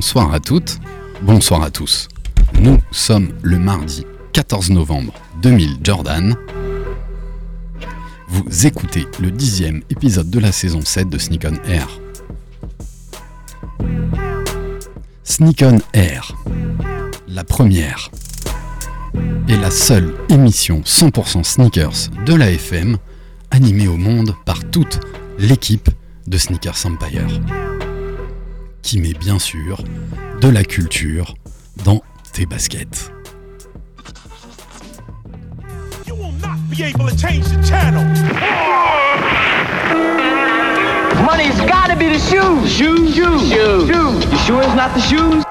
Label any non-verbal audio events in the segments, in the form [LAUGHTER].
Bonsoir à toutes, bonsoir à tous. Nous sommes le mardi 14 novembre 2000 Jordan. Vous écoutez le dixième épisode de la saison 7 de Sneak on Air. Sneak on Air, la première et la seule émission 100% sneakers de la FM animée au monde par toute l'équipe de Sneakers Empire qui met bien sûr de la culture dans tes baskets. You will not be able to change the channel. Money's gotta be the shoes. Shoes, shoes, shoes. shoes. You sure it's not the shoes?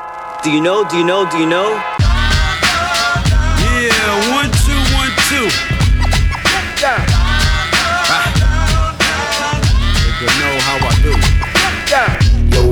Do you know? Do you know? Do you know? Yeah, one, two, one, two.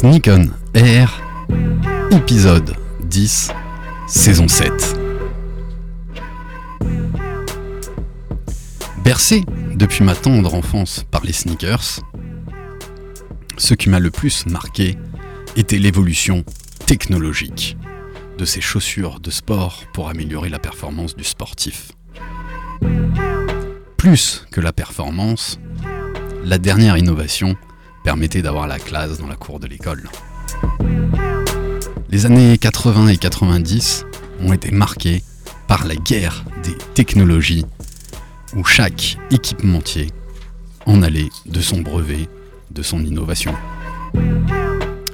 Sneak on Air, épisode 10, saison 7. Bercé depuis ma tendre enfance par les sneakers, ce qui m'a le plus marqué était l'évolution technologique de ces chaussures de sport pour améliorer la performance du sportif. Plus que la performance, la dernière innovation permettait d'avoir la classe dans la cour de l'école. Les années 80 et 90 ont été marquées par la guerre des technologies où chaque équipementier en allait de son brevet, de son innovation.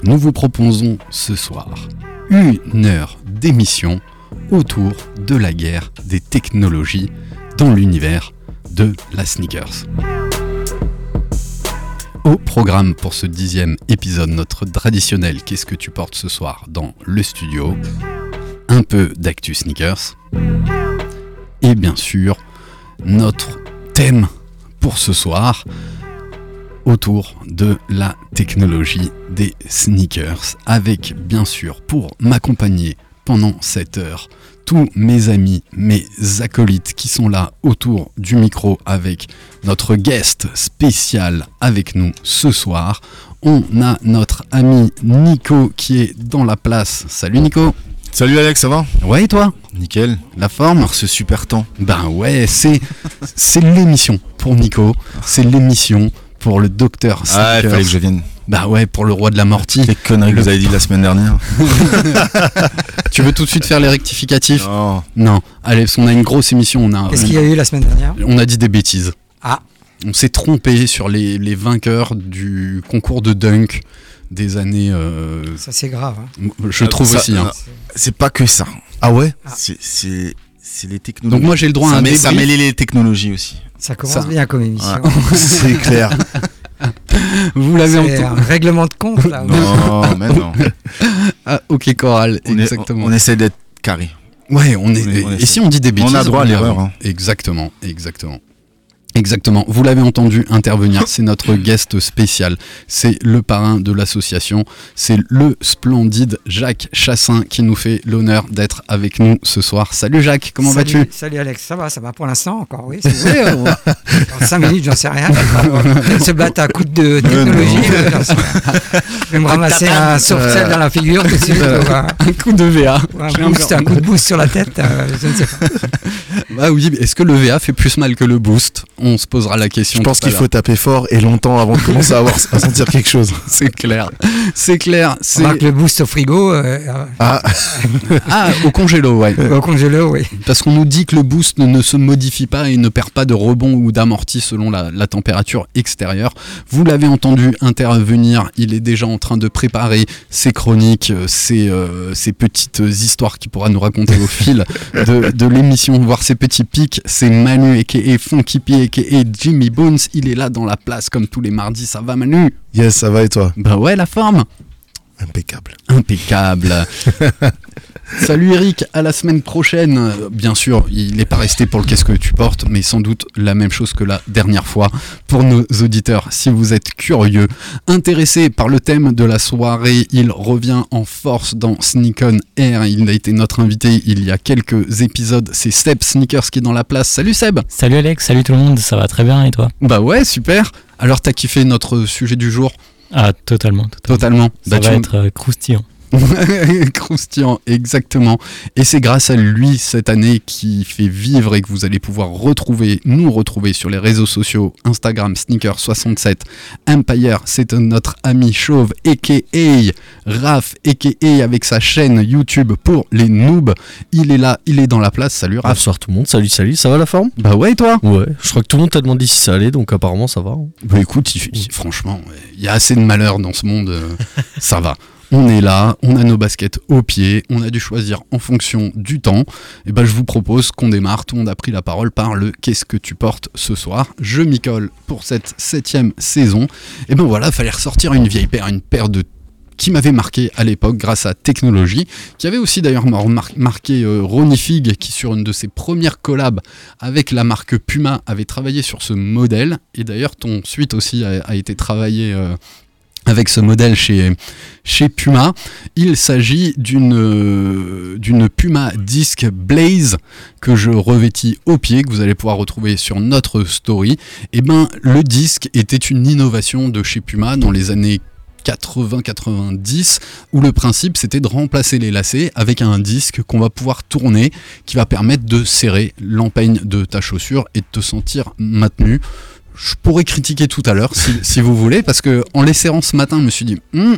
Nous vous proposons ce soir une heure d'émission autour de la guerre des technologies dans l'univers de la sneakers. Au programme pour ce dixième épisode, notre traditionnel Qu'est-ce que tu portes ce soir dans le studio? Un peu d'actu sneakers. Et bien sûr, notre thème pour ce soir autour de la technologie des sneakers. Avec bien sûr pour m'accompagner pendant cette heure tous mes amis, mes acolytes qui sont là autour du micro avec notre guest spécial avec nous ce soir. On a notre ami Nico qui est dans la place. Salut Nico. Salut Alex, ça va? Ouais et toi? Nickel. La forme? Alors ce super temps. Ben ouais, c'est c'est l'émission pour Nico. C'est l'émission pour le docteur Ah, il fallait que je vienne. Bah ouais, pour le roi de la mortie. Les conneries que Le- vous avez dit la semaine dernière. [LAUGHS] Tu veux tout de suite faire les rectificatifs Non. Non. Allez, parce qu'on a une grosse émission. On a, Qu'est-ce qu'il y a eu la semaine dernière? On a dit des bêtises. Ah. On s'est trompé sur les, les vainqueurs du concours de dunk des années. euh, Ça c'est grave. hein. je Ah, trouve ça- aussi. hein. C'est pas que ça. Ah ouais? Ah. C'est c'est c'est les technologies. Donc moi j'ai le droit à un ça mêlait les technologies aussi. Ça commence Ça- bien comme émission. Ouais. [LAUGHS] c'est clair. [LAUGHS] [LAUGHS] Vous l'avez C'est un entendu. règlement de compte là. Non, [LAUGHS] mais non. Ah, ok, Coral, On, est- exactement. on essaie d'être carré. Ouais, on est. On est- on et si on dit des bêtises On a droit à l'erreur, hein. Exactement, exactement. Exactement. Vous l'avez entendu intervenir, c'est notre [LAUGHS] guest spécial. C'est le parrain de l'association. C'est le splendide Jacques Chassin qui nous fait l'honneur d'être avec nous ce soir. Salut Jacques, comment Salut- vas-tu? Salut Alex, ça va, ça va pour l'instant encore, oui. on va- Dans 5 minutes, j'en sais rien. Peut-être [LAUGHS] se battre à coup de technologie. euh. Je vais me ramasser un soft dans la figure tout de suite. ou un, Un coup de VA. ou un boost, un coup de boost sur la tête. euh, je ne sais pas. [LAUGHS] Ah oui, est-ce que le VA fait plus mal que le boost? On se posera la question. Je pense qu'il faut taper fort et longtemps avant de commencer à, avoir, à sentir quelque chose. [LAUGHS] C'est clair. C'est clair. C'est le boost au frigo, euh, Ah, [LAUGHS] ah au congélo, ouais. euh, au congélo, oui. Parce qu'on nous dit que le boost ne, se modifie pas et ne perd pas de rebond ou d'amorti selon la, la température extérieure. Vous l'avez entendu intervenir, il est déjà en train de préparer ses chroniques, euh, ses, euh, ses petites histoires qu'il pourra nous raconter au fil de, de l'émission, voire ses petit pic, c'est Manu aka Funky P aka Jimmy Bones. Il est là dans la place comme tous les mardis. Ça va Manu? Yes, ça va et toi? Bah ouais, la forme Impeccable. Impeccable. [LAUGHS] Salut Eric, à la semaine prochaine. Bien sûr, il n'est pas resté pour le qu'est-ce que tu portes, mais sans doute la même chose que la dernière fois. Pour nos auditeurs, si vous êtes curieux, intéressés par le thème de la soirée, il revient en force dans Sneak On Air. Il a été notre invité il y a quelques épisodes. C'est Seb Sneakers qui est dans la place. Salut Seb Salut Alex, salut tout le monde, ça va très bien et toi? Bah ouais, super. Alors t'as kiffé notre sujet du jour? Ah, totalement, totalement. Totalement. Ça Bah, va tu- être euh, croustillant. [LAUGHS] Croustillant, exactement. Et c'est grâce à lui cette année qui fait vivre et que vous allez pouvoir retrouver, nous retrouver sur les réseaux sociaux, Instagram, Sneaker67, Empire, c'est notre ami chauve, aka Raph, aka avec sa chaîne YouTube pour les noobs. Il est là, il est dans la place. Salut Raph. Bonsoir tout le monde, salut, salut, ça va la forme? Bah ouais, et toi? Ouais, je crois que tout le monde t'a demandé si ça allait, donc apparemment ça va. hein. Bah écoute, il- il- franchement, il y a assez de malheur dans ce monde, euh, [LAUGHS] ça va. On est là, on a nos baskets au pied, on a dû choisir en fonction du temps. Et ben je vous propose qu'on démarre. Tout le monde a pris la parole par le Qu'est-ce que tu portes ce soir? Je m'y colle pour cette septième saison. Et ben voilà, fallait ressortir une vieille paire, une paire de qui m'avait marqué à l'époque grâce à Technologie, qui avait aussi d'ailleurs mar- mar- marqué euh, Ronnie Fig, qui sur une de ses premières collabs avec la marque Puma avait travaillé sur ce modèle, et d'ailleurs ton suite aussi a, a été travaillé euh, avec ce modèle chez, Puma. Il s'agit d'une euh, d'une Puma Disc Blaze que je revêtis au pied, que vous allez pouvoir retrouver sur notre story. Et ben le disque était une innovation de chez Puma dans les années 80-90 où le principe c'était de remplacer les lacets avec un disque qu'on va pouvoir tourner qui va permettre de serrer l'empeigne de ta chaussure et de te sentir maintenu. Je pourrais critiquer tout à l'heure si, [LAUGHS] si vous voulez parce que en les serrant ce matin je me suis dit Hmm,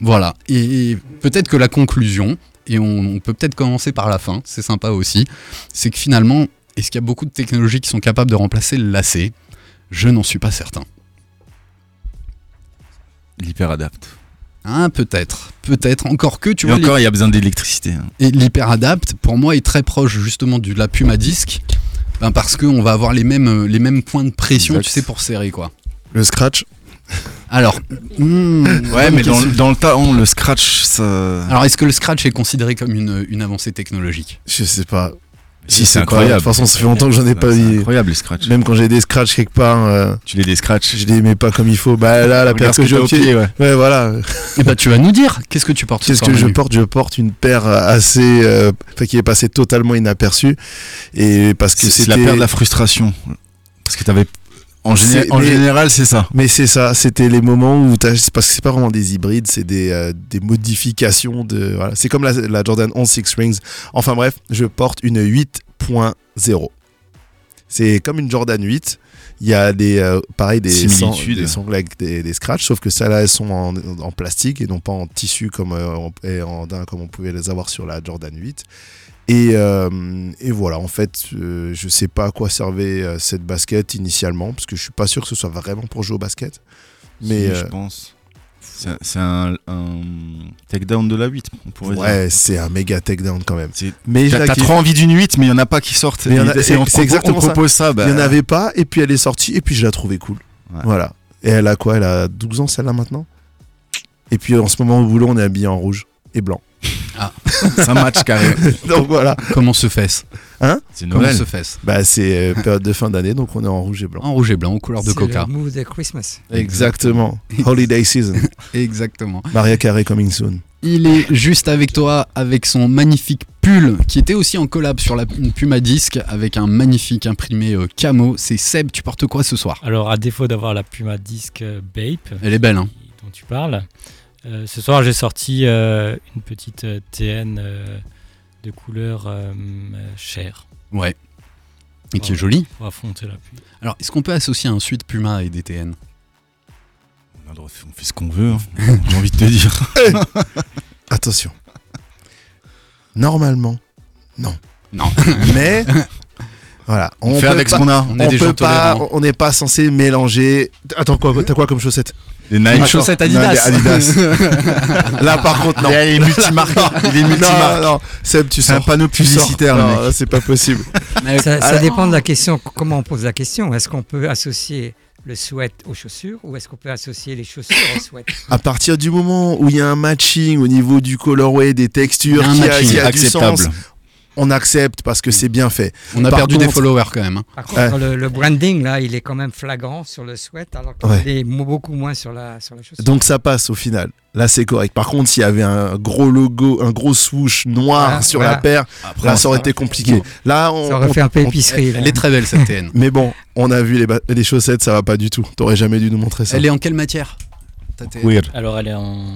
voilà et peut-être que la conclusion et on, on peut peut-être commencer par la fin c'est sympa aussi c'est que finalement est-ce qu'il y a beaucoup de technologies qui sont capables de remplacer le lacet? Je n'en suis pas certain L'hyperadapt. Hein, peut-être, peut-être. Encore que, tu Et vois, encore, il y a besoin d'électricité. hein. Et l'hyperadapt, pour moi, est très proche justement de la Puma Disc. Ben, parce qu'on va avoir les mêmes, euh, les mêmes points de pression, Exact. tu sais, pour serrer quoi. Le scratch Alors, hmm, Ouais, mais dans, le tas, on, le scratch, ça. Alors, est-ce que le scratch est considéré comme une, une avancée technologique? Je sais pas. Si, c'est incroyable. De toute façon, ça fait longtemps que j'en ai pas C'est dit. incroyable les scratchs. Même quand j'ai des scratchs quelque part, euh, Tu les des scratchs. je les mets pas comme il faut. Bah là, la paire ce que j'ai au pied. ouais. Ouais, voilà. Eh ben, tu vas nous dire, qu'est-ce que tu portes ce Qu'est-ce que je porte? Je porte une paire assez, euh, enfin, qui est passée totalement inaperçue et parce que C'est la paire de la frustration. Parce que t'avais. En, géné- C'est- en mais- général, c'est ça. Mais c'est ça, c'était les moments où parce que c'est pas vraiment des hybrides, c'est des, euh, des modifications de, voilà. C'est comme la, la Jordan 11 Six Rings. Enfin bref, je porte une 8.0. C'est comme une Jordan 8. Il y a des, euh, pareil, des, Similitudes. des sangles avec des, des scratchs, sauf que celles-là, elles sont en, en plastique et non pas en tissu comme, euh, on, et en comme on pouvait les avoir sur la Jordan 8. Et, euh, et voilà, en fait, euh, je sais pas à quoi servait euh, cette basket initialement, parce que je suis pas sûr que ce soit vraiment pour jouer au basket. Mais Si, je pense. C'est un- un, takedown de la 8, on pourrait ouais, c'est un méga takedown quand même. Mais T'as trop envie d'une 8, mais il y en a pas qui sortent. Mais c'est- exactement on propose ça. bah, Il n'y en avait pas, et puis elle est sortie, et puis je la trouvais cool. Ouais. Voilà. Et elle a quoi? Elle a 12 ans celle-là maintenant? Et puis en ce moment au boulot, on est habillé en rouge et blanc. [LAUGHS] Ça match carré. donc voilà. Comment se fait-ce C'est Comment Noël. se fait-ce Bah, c'est euh, période de fin d'année, donc on est en rouge et blanc. En rouge et blanc, aux couleurs de C'est coca. le move de Christmas. Exactement. Holiday season. [LAUGHS] Exactement. Maria Carey coming soon. Il est juste avec toi avec son magnifique pull qui était aussi en collab sur la une Puma Disc avec un magnifique imprimé euh, camo. C'est Seb, tu portes quoi ce soir? Alors, à défaut d'avoir la Puma Disc euh, Bape, Elle est belle, hein dont tu parles, euh, ce soir j'ai sorti euh, une petite euh, TN euh, de couleur chair Ouais. Et qui est jolie. pour affronter la pluie. Alors, est-ce qu'on peut associer un suite Puma et DTN On a le droit de faire- on fait ce qu'on veut, hein. [LAUGHS] j'ai envie de te dire. Attention. Normalement, non. Non. [LAUGHS] Mais voilà, On, fait avec pas- ce qu'on a. On est on des gens peut pas, on n'est pas censé mélanger. Attends quoi T'as quoi comme chaussette? Les Nike. Une chaussette Non, Adidas. les Adidas. [LAUGHS] Là, par contre, non. Il est multimarque. Il est Non, multimarque. non, Seb, tu sors. un panneau publicitaire, Non, mec. c'est pas possible. [LAUGHS] Ça, dépend de la question, comment on pose la question? Est-ce qu'on peut associer le sweat aux chaussures ou est-ce qu'on peut associer les chaussures au sweat? À partir du moment où il y a un matching au niveau du colorway, des textures, Il y a un qui a, qui a du acceptable. sens, on accepte parce que c'est bien fait. On a Par perdu des followers quand même. hein. Par contre, le, le branding, là, il est quand même flagrant sur le sweat, alors qu'il Ouais. est beaucoup moins sur la, sur la chaussure. Donc ça passe au final. Là, c'est correct. Par contre, s'il y avait un gros logo, un gros swoosh noir Voilà, sur voilà. la paire, Après, là, ça aurait été compliqué. Là, on, ça aurait on- fait un peu on- épicerie. là. Elle est très belle cette TN. [LAUGHS] Mais bon, on a vu les, chaussettes, ça va pas du tout. T'aurais jamais dû nous montrer ça. Elle est en quelle matière ta TN? Alors elle est en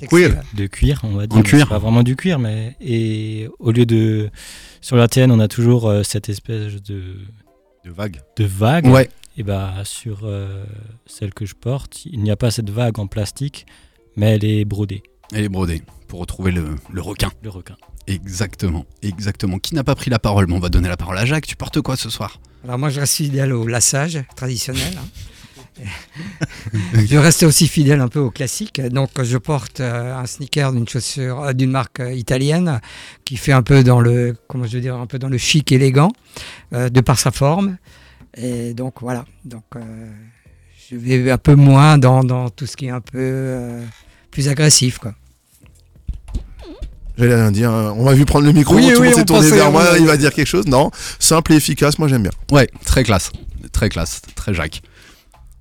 de, cuir, on va dire. En mais cuir. Pas vraiment du cuir, mais et au lieu de sur la TN, on a toujours euh, cette espèce de De vague. de vague. Ouais. Et bah sur euh, celle que je porte, il n'y a pas cette vague en plastique, mais elle est brodée, Elle est brodée pour retrouver le, le requin. le requin. Exactement, exactement. Qui n'a pas pris la parole? Bon, On va donner la parole à Jacques. Tu portes quoi ce soir? Alors moi, je reste fidèle au lassage traditionnel. hein. [LAUGHS] [LAUGHS] je reste aussi fidèle un peu au classique. Donc, je porte euh, un sneaker d'une chaussure euh, d'une marque euh, italienne qui fait un peu dans le comment je veux dire un peu dans le chic élégant euh, de par sa forme. Et donc voilà. Donc euh, je vais un peu moins dans, dans tout ce qui est un peu euh, plus agressif quoi. J'allais rien dire. hein. On m'a vu prendre le micro, Oui, tout le oui, monde s'est on tourné pensait- vers moi, on- il va dire quelque chose. Non, simple et efficace, moi j'aime bien. Ouais, très classe. Très classe, très Jacques.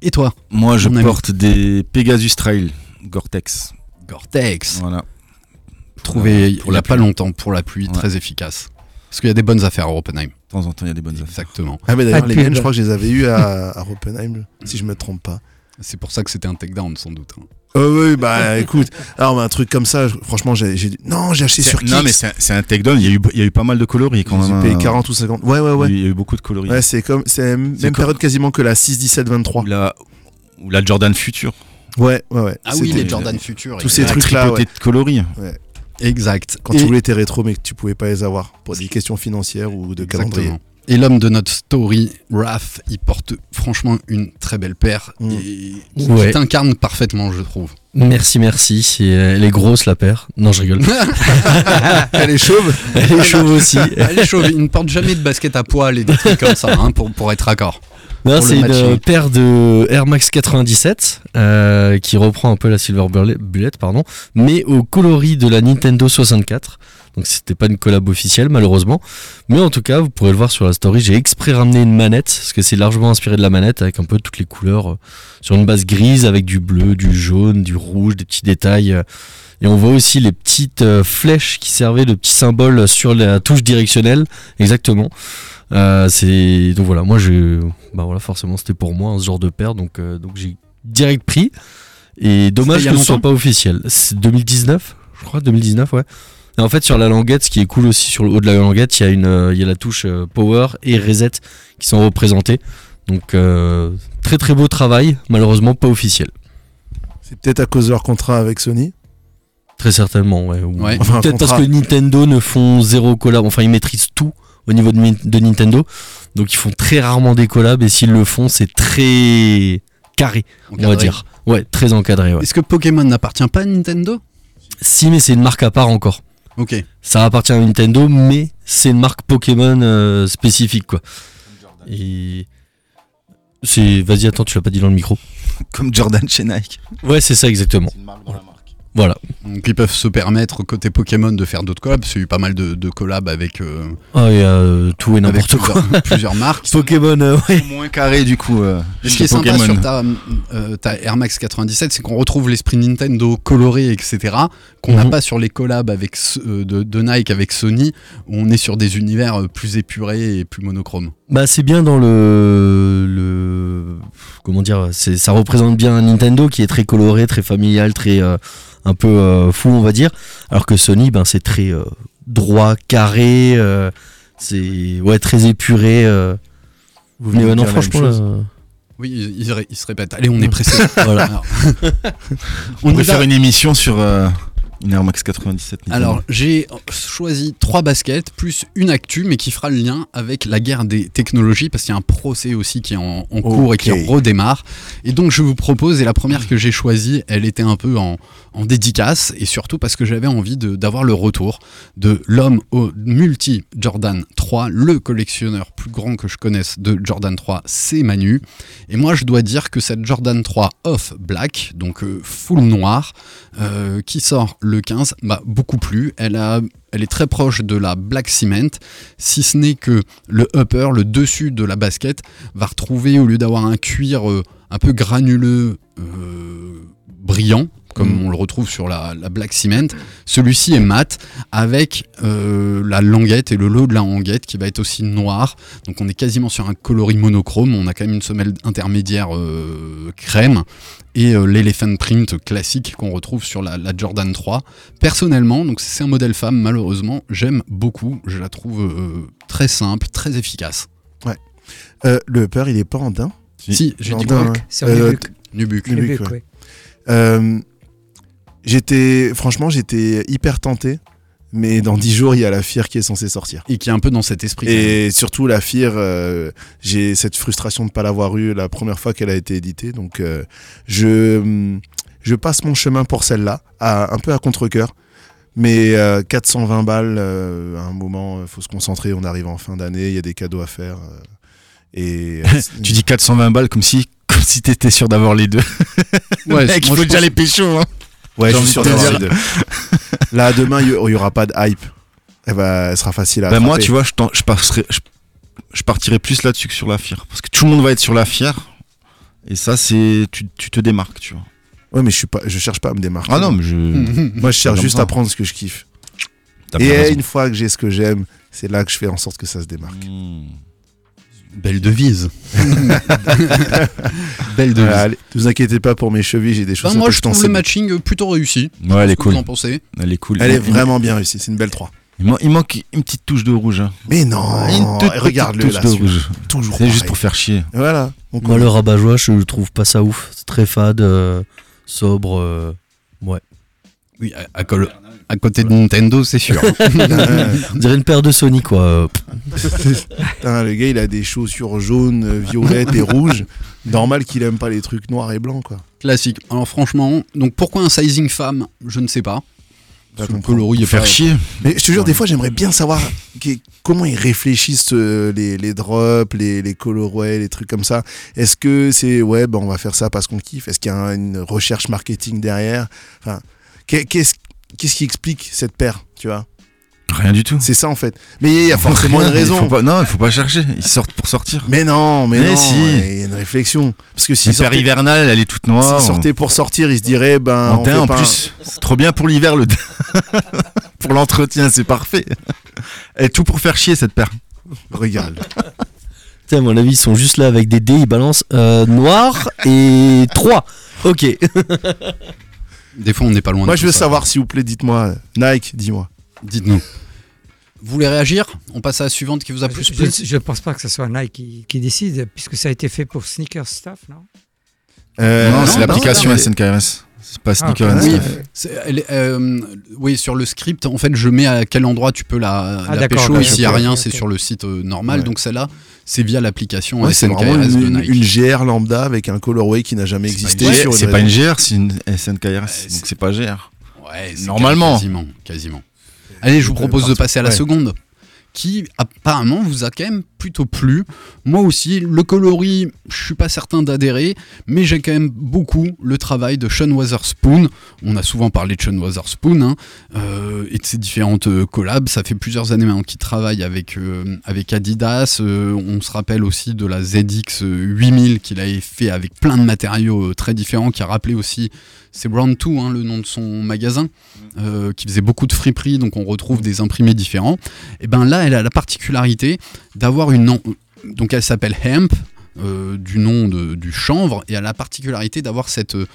Et toi Moi, je ami. porte des Pegasus Trail Gore-Tex. Gore-Tex. Voilà. Trouvé il n'y la a pas pluie. longtemps pour la pluie, Ouais. très efficace. Parce qu'il y a des bonnes affaires à Oppenheim. De temps en temps, il y a des bonnes affaires. Exactement. Ah, mais d'ailleurs, les miennes, je crois que je les avais eu à, à Oppenheim, si je me trompe pas. C'est pour ça que c'était un takedown sans doute. hein. Euh, oui, bah [LAUGHS] écoute, alors un truc comme ça, franchement, j'ai j'ai dit non, j'ai acheté sur Kicks. Non, mais c'est un- un takedown. Il y, a eu, il y a eu pas mal de coloris quand J'ai même. payé hein. 40 ou 50. Ouais, ouais, ouais. Il y a eu beaucoup de coloris. Ouais, c'est comme, c'est la même comme- période quasiment que la 6, 17, 23. Ou la, ou la Jordan Future. Ouais, ouais, ouais. Ah oui, les Jordan Future. tous ces exact. trucs-là, ouais. de coloris. Exact. Quand Et- tu voulais tes rétros, mais que tu pouvais pas les avoir pour des questions financières ou de calendrier. Et l'homme de notre story, Raph, il porte franchement une très belle paire Mm. et qui Ouais. t'incarne parfaitement, je trouve. Merci, merci. C'est- Elle est grosse la paire. Non, je rigole. [LAUGHS] Elle est chauve. Elle est chauve aussi. [LAUGHS] Elle est chauve, il ne porte jamais de basket à poil et des trucs comme ça, hein, pour, pour être Pour c'est une matching. paire de Air Max 97 euh, qui reprend un peu la Silver Bullet, Bullet, pardon, mais au coloris de la Nintendo 64. Donc c'était pas une collab officielle malheureusement, mais en tout cas vous pourrez le voir sur la story. J'ai exprès ramené une manette parce que c'est largement inspiré de la manette avec un peu toutes les couleurs euh, sur une base grise avec du bleu, du jaune, du rouge, des petits détails. euh, et on voit aussi les petites euh, flèches qui servaient de petits symboles sur la touche directionnelle, exactement. C'est donc voilà, moi je bah voilà forcément c'était pour moi hein, ce genre de paire donc donc j'ai direct pris et dommage que ce soit pas officiel. C'est 2019, je crois 2019 ouais. Et en fait sur la languette, ce qui est cool aussi sur le haut de la languette, il y a une euh, il y a la touche euh, power et reset qui sont représentés. Donc euh, très très beau travail, malheureusement pas officiel. C'est peut-être à cause de leur contrat avec Sony. Très certainement, ouais. Ou Ouais. Enfin, Peut-être parce que Nintendo ne font zéro collab, enfin ils maîtrisent tout au niveau de, Nintendo, donc ils font très rarement des collabs et s'ils le font, c'est très carré, on va dire. Ouais, très encadré. Ouais. Est-ce que Pokémon n'appartient pas à Nintendo? Si, mais c'est une marque à part encore. Ok. Ça appartient à Nintendo, mais c'est une marque Pokémon euh, spécifique, quoi. Et c'est, vas-y, attends, tu l'as pas dit dans le micro. Comme Jordan chez Nike. Ouais, c'est ça exactement. une marque dans la marque. Voilà. Donc ils peuvent se permettre côté Pokémon de faire d'autres collabs. qu'il y a eu pas mal de, de collabs avec, euh, Ah, il y a euh, tout et avec n'importe quoi. [LAUGHS] plusieurs, plusieurs [LAUGHS] marques. Pokémon, euh, ouais. Moins carré du coup. euh, Ce qui est sympa Pokémon. sur ta, euh, ta Air Max 97, c'est qu'on retrouve l'esprit Nintendo coloré, etc., qu'on n'a Mhm. pas sur les collabs avec, euh, de, de Nike avec Sony, où on est sur des univers plus épurés et plus monochromes. Bah c'est bien dans le, le comment dire c'est ça représente bien Nintendo qui est très coloré très familial très euh, un peu euh, fou on va dire alors que Sony ben c'est très euh, droit carré euh, c'est ouais très épuré euh. Vous venez non dire la même franchement là, Oui, il, il se ré- il se répète. Allez, on est pressé. [LAUGHS] voilà Alors, On on faire une émission sur, euh, Une Air Max 97. Nintendo. Alors, j'ai choisi trois baskets plus une actu, mais qui fera le lien avec la guerre des technologies, parce qu'il y a un procès aussi qui est en, en cours et qui redémarre. Et donc, je vous propose, et la première que j'ai choisie, elle était un peu en, en dédicace, et surtout parce que j'avais envie d'avoir le retour de l'homme au multi Jordan 3, le collectionneur plus grand que je connaisse de Jordan 3, c'est Manu. Et moi, je dois dire que cette Jordan 3 Off Black, donc euh, full noir, euh, qui sort le 15, m'a beaucoup plu. Elle, a, elle est très proche de la Black Cement, si ce n'est que le upper, le dessus de la basket, va retrouver, au lieu d'avoir un cuir euh, un peu granuleux, brillant, comme Mm. on le retrouve sur la, la Black Cement, celui-ci est mat avec euh, la languette et le lot de la languette qui va être aussi noir. Donc on est quasiment sur un coloris monochrome. On a quand même une semelle intermédiaire euh, crème et euh, l'elephant print classique qu'on retrouve sur la, la Jordan 3. Personnellement, donc c'est un modèle femme malheureusement, j'aime beaucoup. Je la trouve euh, très simple, très efficace. Euh, le upper, il est pas en daim? Si, j'ai dit Nubuck. Nubuck. Nubuck, Nubuck, ouais. ouais. Euh, j'étais, franchement, j'étais hyper tenté. Mais dans 10 jours, il y a la FIR qui est censée sortir. Et qui est un peu dans cet esprit. Et surtout, la FIR, euh, j'ai cette frustration de ne pas l'avoir eue la première fois qu'elle a été éditée. Donc, euh, je, je passe mon chemin pour celle-là, un peu à contre-coeur. Mais euh, 420 balles, euh, à un moment, il faut se concentrer. On arrive en fin d'année, il y a des cadeaux à faire. euh, et [LAUGHS] Tu dis 420 balles comme si, comme si t'étais sûr d'avoir les deux. Ouais, [LAUGHS] Mec, il faut déjà pense- les pécho. Hein. Ouais, je suis sûr d'avoir les deux. Là, demain, il y, y aura pas de hype. Elle, va, elle sera facile à Bah, moi, tu vois, je, t'en- je, passerai- je, je partirais plus là-dessus que sur la fière. Parce que tout le monde va être sur la fière. Et ça, c'est. Tu, tu te démarques, tu vois. Ouais, mais je suis pas, je cherche pas à me démarquer. Ah non, mais je. [LAUGHS] Moi, je cherche juste ça. à prendre ce que je kiffe. Et une fois que j'ai ce que j'aime, c'est là que je fais en sorte que ça se démarque. Mmh. Belle devise. [LAUGHS] Belle devise. Voilà, allez, ne vous inquiétez pas pour mes chevilles, j'ai des Enfin, choses moi, je trouve le matching plutôt réussi. Ouais, elle est cool. Vous en pensez Elle est cool. Elle est vraiment bien réussie, c'est une belle 3. Il, man- il manque une petite touche de rouge. hein. Mais non, Une toute petite regarde-le touche là. de rouge. Toujours C'est juste pour faire chier. Voilà. Moi, le rabat-joie, je trouve pas ça ouf. C'est très fade, euh, sobre. euh, ouais. Oui, à, à côté de Nintendo, c'est sûr. [LAUGHS] On dirait une paire de Sony, quoi. Putain, le gars, il a des chaussures jaunes, euh, violettes et rouges. Normal qu'il aime pas les trucs noirs et blancs, quoi. Classique. Alors franchement, donc pourquoi un sizing femme? Je ne sais pas. Coloris Faire pas- chier. Mais je te jure, des fois, j'aimerais bien savoir comment ils réfléchissent euh, les, les drops, les, les colorways, les trucs comme ça. Est-ce que c'est, ouais, ben, on va faire ça parce qu'on kiffe? Est-ce qu'il y a une recherche marketing derrière? Enfin, qu'est- qu'est-ce qu'est-ce qui explique cette paire, tu vois? Rien du tout. C'est ça, en fait. Mais il y a forcément une il raison. faut pas- non, il faut pas chercher. Ils sortent pour sortir. Mais non, mais, Mais non, si. il y a une réflexion. Parce que sortaient, hivernale, elle est toute noire. s'ils sortaient pour sortir, ils se diraient, ben, en on teint fait en pas un- plus. C'est trop bien pour l'hiver, le [LAUGHS] pour l'entretien, c'est parfait. [LAUGHS] Et tout pour faire chier cette paire. Regarde. Tu sais, à mon avis, ils sont juste là avec des dés, ils balancent euh, noir et 3. Ok. [LAUGHS] Des fois, on n'est pas loin. Moi, de je veux ça. savoir, s'il vous plaît, dites-moi, Nike, dis-moi. Dites-nous. Vous voulez réagir? On passe à la suivante qui vous a plus Je- plu. Je, je pense pas que ce soit Nike qui, qui décide, puisque ça a été fait pour Sneaker Stuff, non? Euh, non, non, c'est l'application SNKRS. C'est pas Ah, Sneaker ok. and Oui, Stuff. c'est- elle est, euh, oui, sur le script, en fait, je mets à quel endroit tu peux la, Ah, la pécho. Et s'il n'y a rien, c'est sur le site euh, normal. Ouais. Donc celle-là, c'est via l'application Ouais, c'est SNKRS de une, Nike. une GR lambda avec un colorway qui n'a jamais existé. c'est pas une. GR, c'est une SNKRS. Donc c'est- c'est pas GR. Ouais, c'est Normalement. Quasiment, quasiment. Allez, je vous propose de passer à la Ouais. seconde, qui apparemment vous a quand même plutôt plu. Moi aussi, le coloris, je suis pas certain d'adhérer, mais j'ai quand même beaucoup le travail de Sean Weatherspoon. On a souvent parlé de Sean Weatherspoon hein, euh, et de ses différentes euh, collabs. Ça fait plusieurs années maintenant qu'il travaille avec, euh, Adidas. On se rappelle aussi de la ZX 8000 qu'il avait fait avec plein de matériaux très différents, qui a rappelé aussi c'est Brown 2, hein, le nom de son magasin, euh, qui faisait beaucoup de friperies, donc on retrouve des imprimés différents. Et ben là, elle a la particularité d'avoir une. Donc elle s'appelle Hemp. Euh, du nom de- du chanvre et a la particularité d'avoir cette, euh,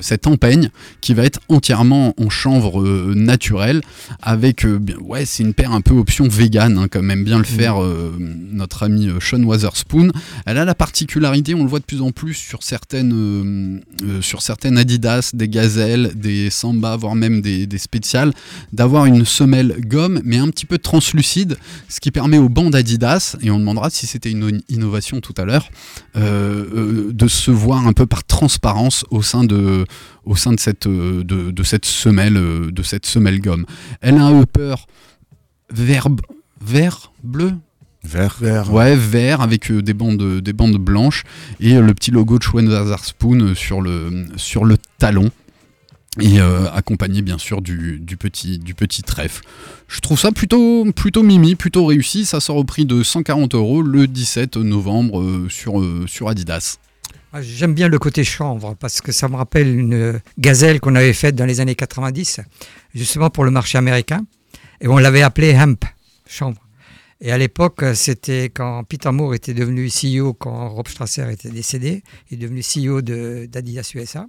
cette empeigne qui va être entièrement en chanvre euh, naturel avec, ouais, c'est une paire un peu option vegan, hein, comme aime bien le faire euh, notre ami Sean Wotherspoon. Elle a la particularité, on le voit de plus en plus sur certaines, sur certaines Adidas, des gazelles, des Samba, voire même des, des spéciales, d'avoir une semelle gomme, mais un petit peu translucide, ce qui permet aux bandes Adidas, et on demandera si c'était une innovation tout à l'heure, euh, euh, de se voir un peu par transparence au sein de, au sein de cette, euh, de, de cette semelle, de cette semelle gomme. Elle a un upper vert, vert, bleu, Vert. Vert. Ouais, vert avec euh, des bandes, des bandes blanches et euh, le petit logo de Schweizer Spoon sur le, sur le talon. Et euh, accompagné bien sûr du, petit, du petit trèfle. Je trouve ça plutôt, plutôt mimi, plutôt réussi. Ça sort au prix de 140 euros le 17 novembre euh, sur, euh, sur Adidas. Moi, J'aime bien le côté chanvre parce que ça me rappelle une gazelle qu'on avait faite dans les années 90, justement pour le marché américain. Et on l'avait appelée hemp, chanvre. Et à l'époque, c'était quand Peter Moore était devenu CEO, quand Rob Strasser était décédé, il est devenu CEO d'Adidas USA.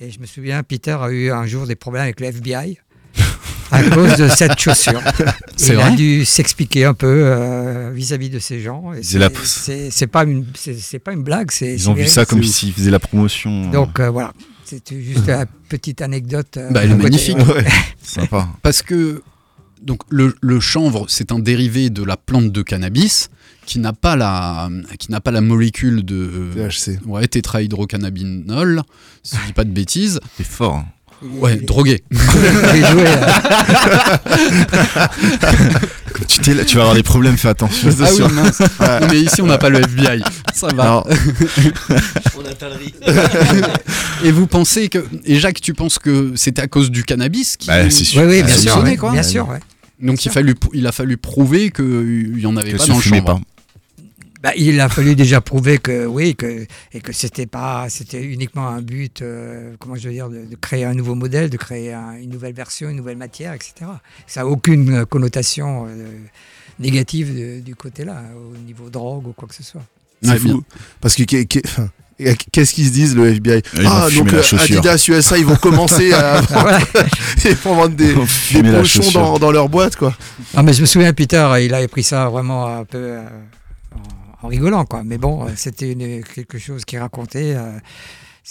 Et je me souviens, Peter a eu un jour des problèmes avec le FBI [LAUGHS] à cause de cette chaussure. C'est il a vrai dû s'expliquer un peu euh, vis-à-vis de ces gens. Et C'est la- c'est- C'est c'est pas une, c'est c'est pas une blague. c'est- Ils c'est ont vu ça comme s'ils faisaient la promotion. euh, Donc euh, voilà, c'était juste une petite anecdote. euh, Bah, elle est magnifique. Ouais, [LAUGHS] sympa. Parce que donc le, le chanvre, c'est un dérivé de la plante de cannabis qui n'a pas la qui n'a pas la molécule de THC. ouais, tétrahydrocannabinol, si je dis pas de bêtises. [LAUGHS] C'est fort. hein. Ouais, drogué. [LAUGHS] Joué, [LAUGHS] Quand tu, t'es là, tu vas avoir des problèmes, fais attention. Ah oui, mince. Non, mais ici on n'a pas le FBI. Ça va. On a. Et vous pensez que et Jacques, tu penses que c'était à cause du cannabis qui Bah, c'est sûr. Oui, oui, Ah, bien sûr, quoi. bien sûr. ouais. donc il, fallu, il a fallu prouver qu'il y en avait Que pas dans le fumait chanvre. pas. Bah, il a fallu déjà prouver que oui, que, et que c'était pas, c'était uniquement un but, euh, comment je veux dire, de, de créer un nouveau modèle, de créer un- une nouvelle version, une nouvelle matière, etc. Ça n'a aucune connotation euh, négative de- du côté-là, au niveau drogue ou quoi que ce soit. c'est bien. fou. Parce que qu'est-ce qu'ils se disent le FBI Ils Ah, fumer donc la euh. Adidas USA, ils vont commencer à [LAUGHS] [LAUGHS] ils vont vendre des, des pochons dans, dans leur boîte, quoi. Non, mais je me souviens, Peter, il avait pris ça vraiment un peu euh, en, rigolant, quoi. Mais bon, euh, c'était quelque chose qu'il racontait.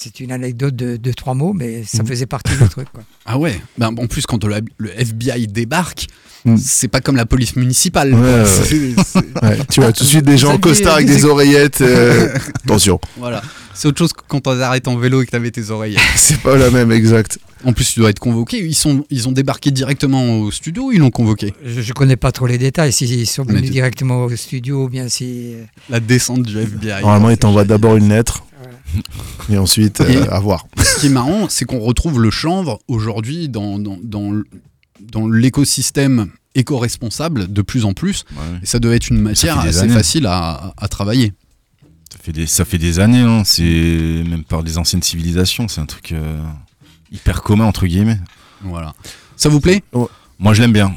C'est une anecdote de, de trois mots, mais ça Mhm. faisait partie du truc, quoi. [LAUGHS] Ah ouais. Ben, en plus quand le, le FBI débarque, Mm. c'est pas comme la police municipale. Ouais, ouais, [LAUGHS] C'est- c'est- Ouais, tu vois tout de suite des gens en costard avec des oreillettes. euh, [LAUGHS] Attention, Voilà. C'est autre chose que quand on arrête en vélo et que t'avais tes oreilles. c'est pas la même, exact. En plus, tu dois être convoqué. Ils, sont, ils ont débarqué directement au studio ou ils l'ont convoqué? Je ne connais pas trop les détails, s'ils sont venus directement au studio ou bien si... euh, La descente du FBI. Normalement, ils t'envoient d'abord une lettre. Et ensuite euh, Et- à voir. Ce qui est marrant, c'est qu'on retrouve le chanvre aujourd'hui dans, dans, dans, l'écosystème éco-responsable de plus en plus. Ouais. Et ça doit être une matière des assez années. facile à, à travailler. Ça fait des, ça fait des années, hein. c'est même par les anciennes civilisations, c'est un truc euh, hyper commun entre guillemets. Voilà. Ça vous plaît? Moi je l'aime bien.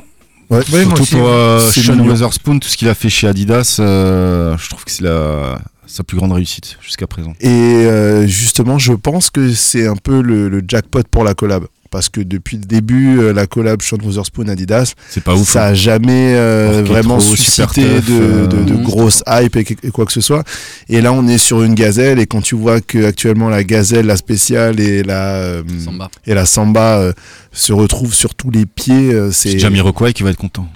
Ouais. Oui, moi Surtout aussi, pour euh, Sean. Weatherspoon, tout ce qu'il a fait chez Adidas, euh, je trouve que c'est la, sa plus grande réussite jusqu'à présent. Et euh, justement, je pense que c'est un peu le, le jackpot pour la collab. Parce que depuis le début, euh, la collab Sean Wotherspoon Adidas, C'est pas ouf. ça hein. a jamais euh, vraiment suscité tough, de, euh, de, grosses hype et, et quoi que ce soit. Et là, on est sur une gazelle. Et quand tu vois que actuellement la gazelle, la spéciale et la euh, Samba. et la samba euh, se retrouvent sur tous les pieds, euh, c'est C'est Jamiroquai qui va être content.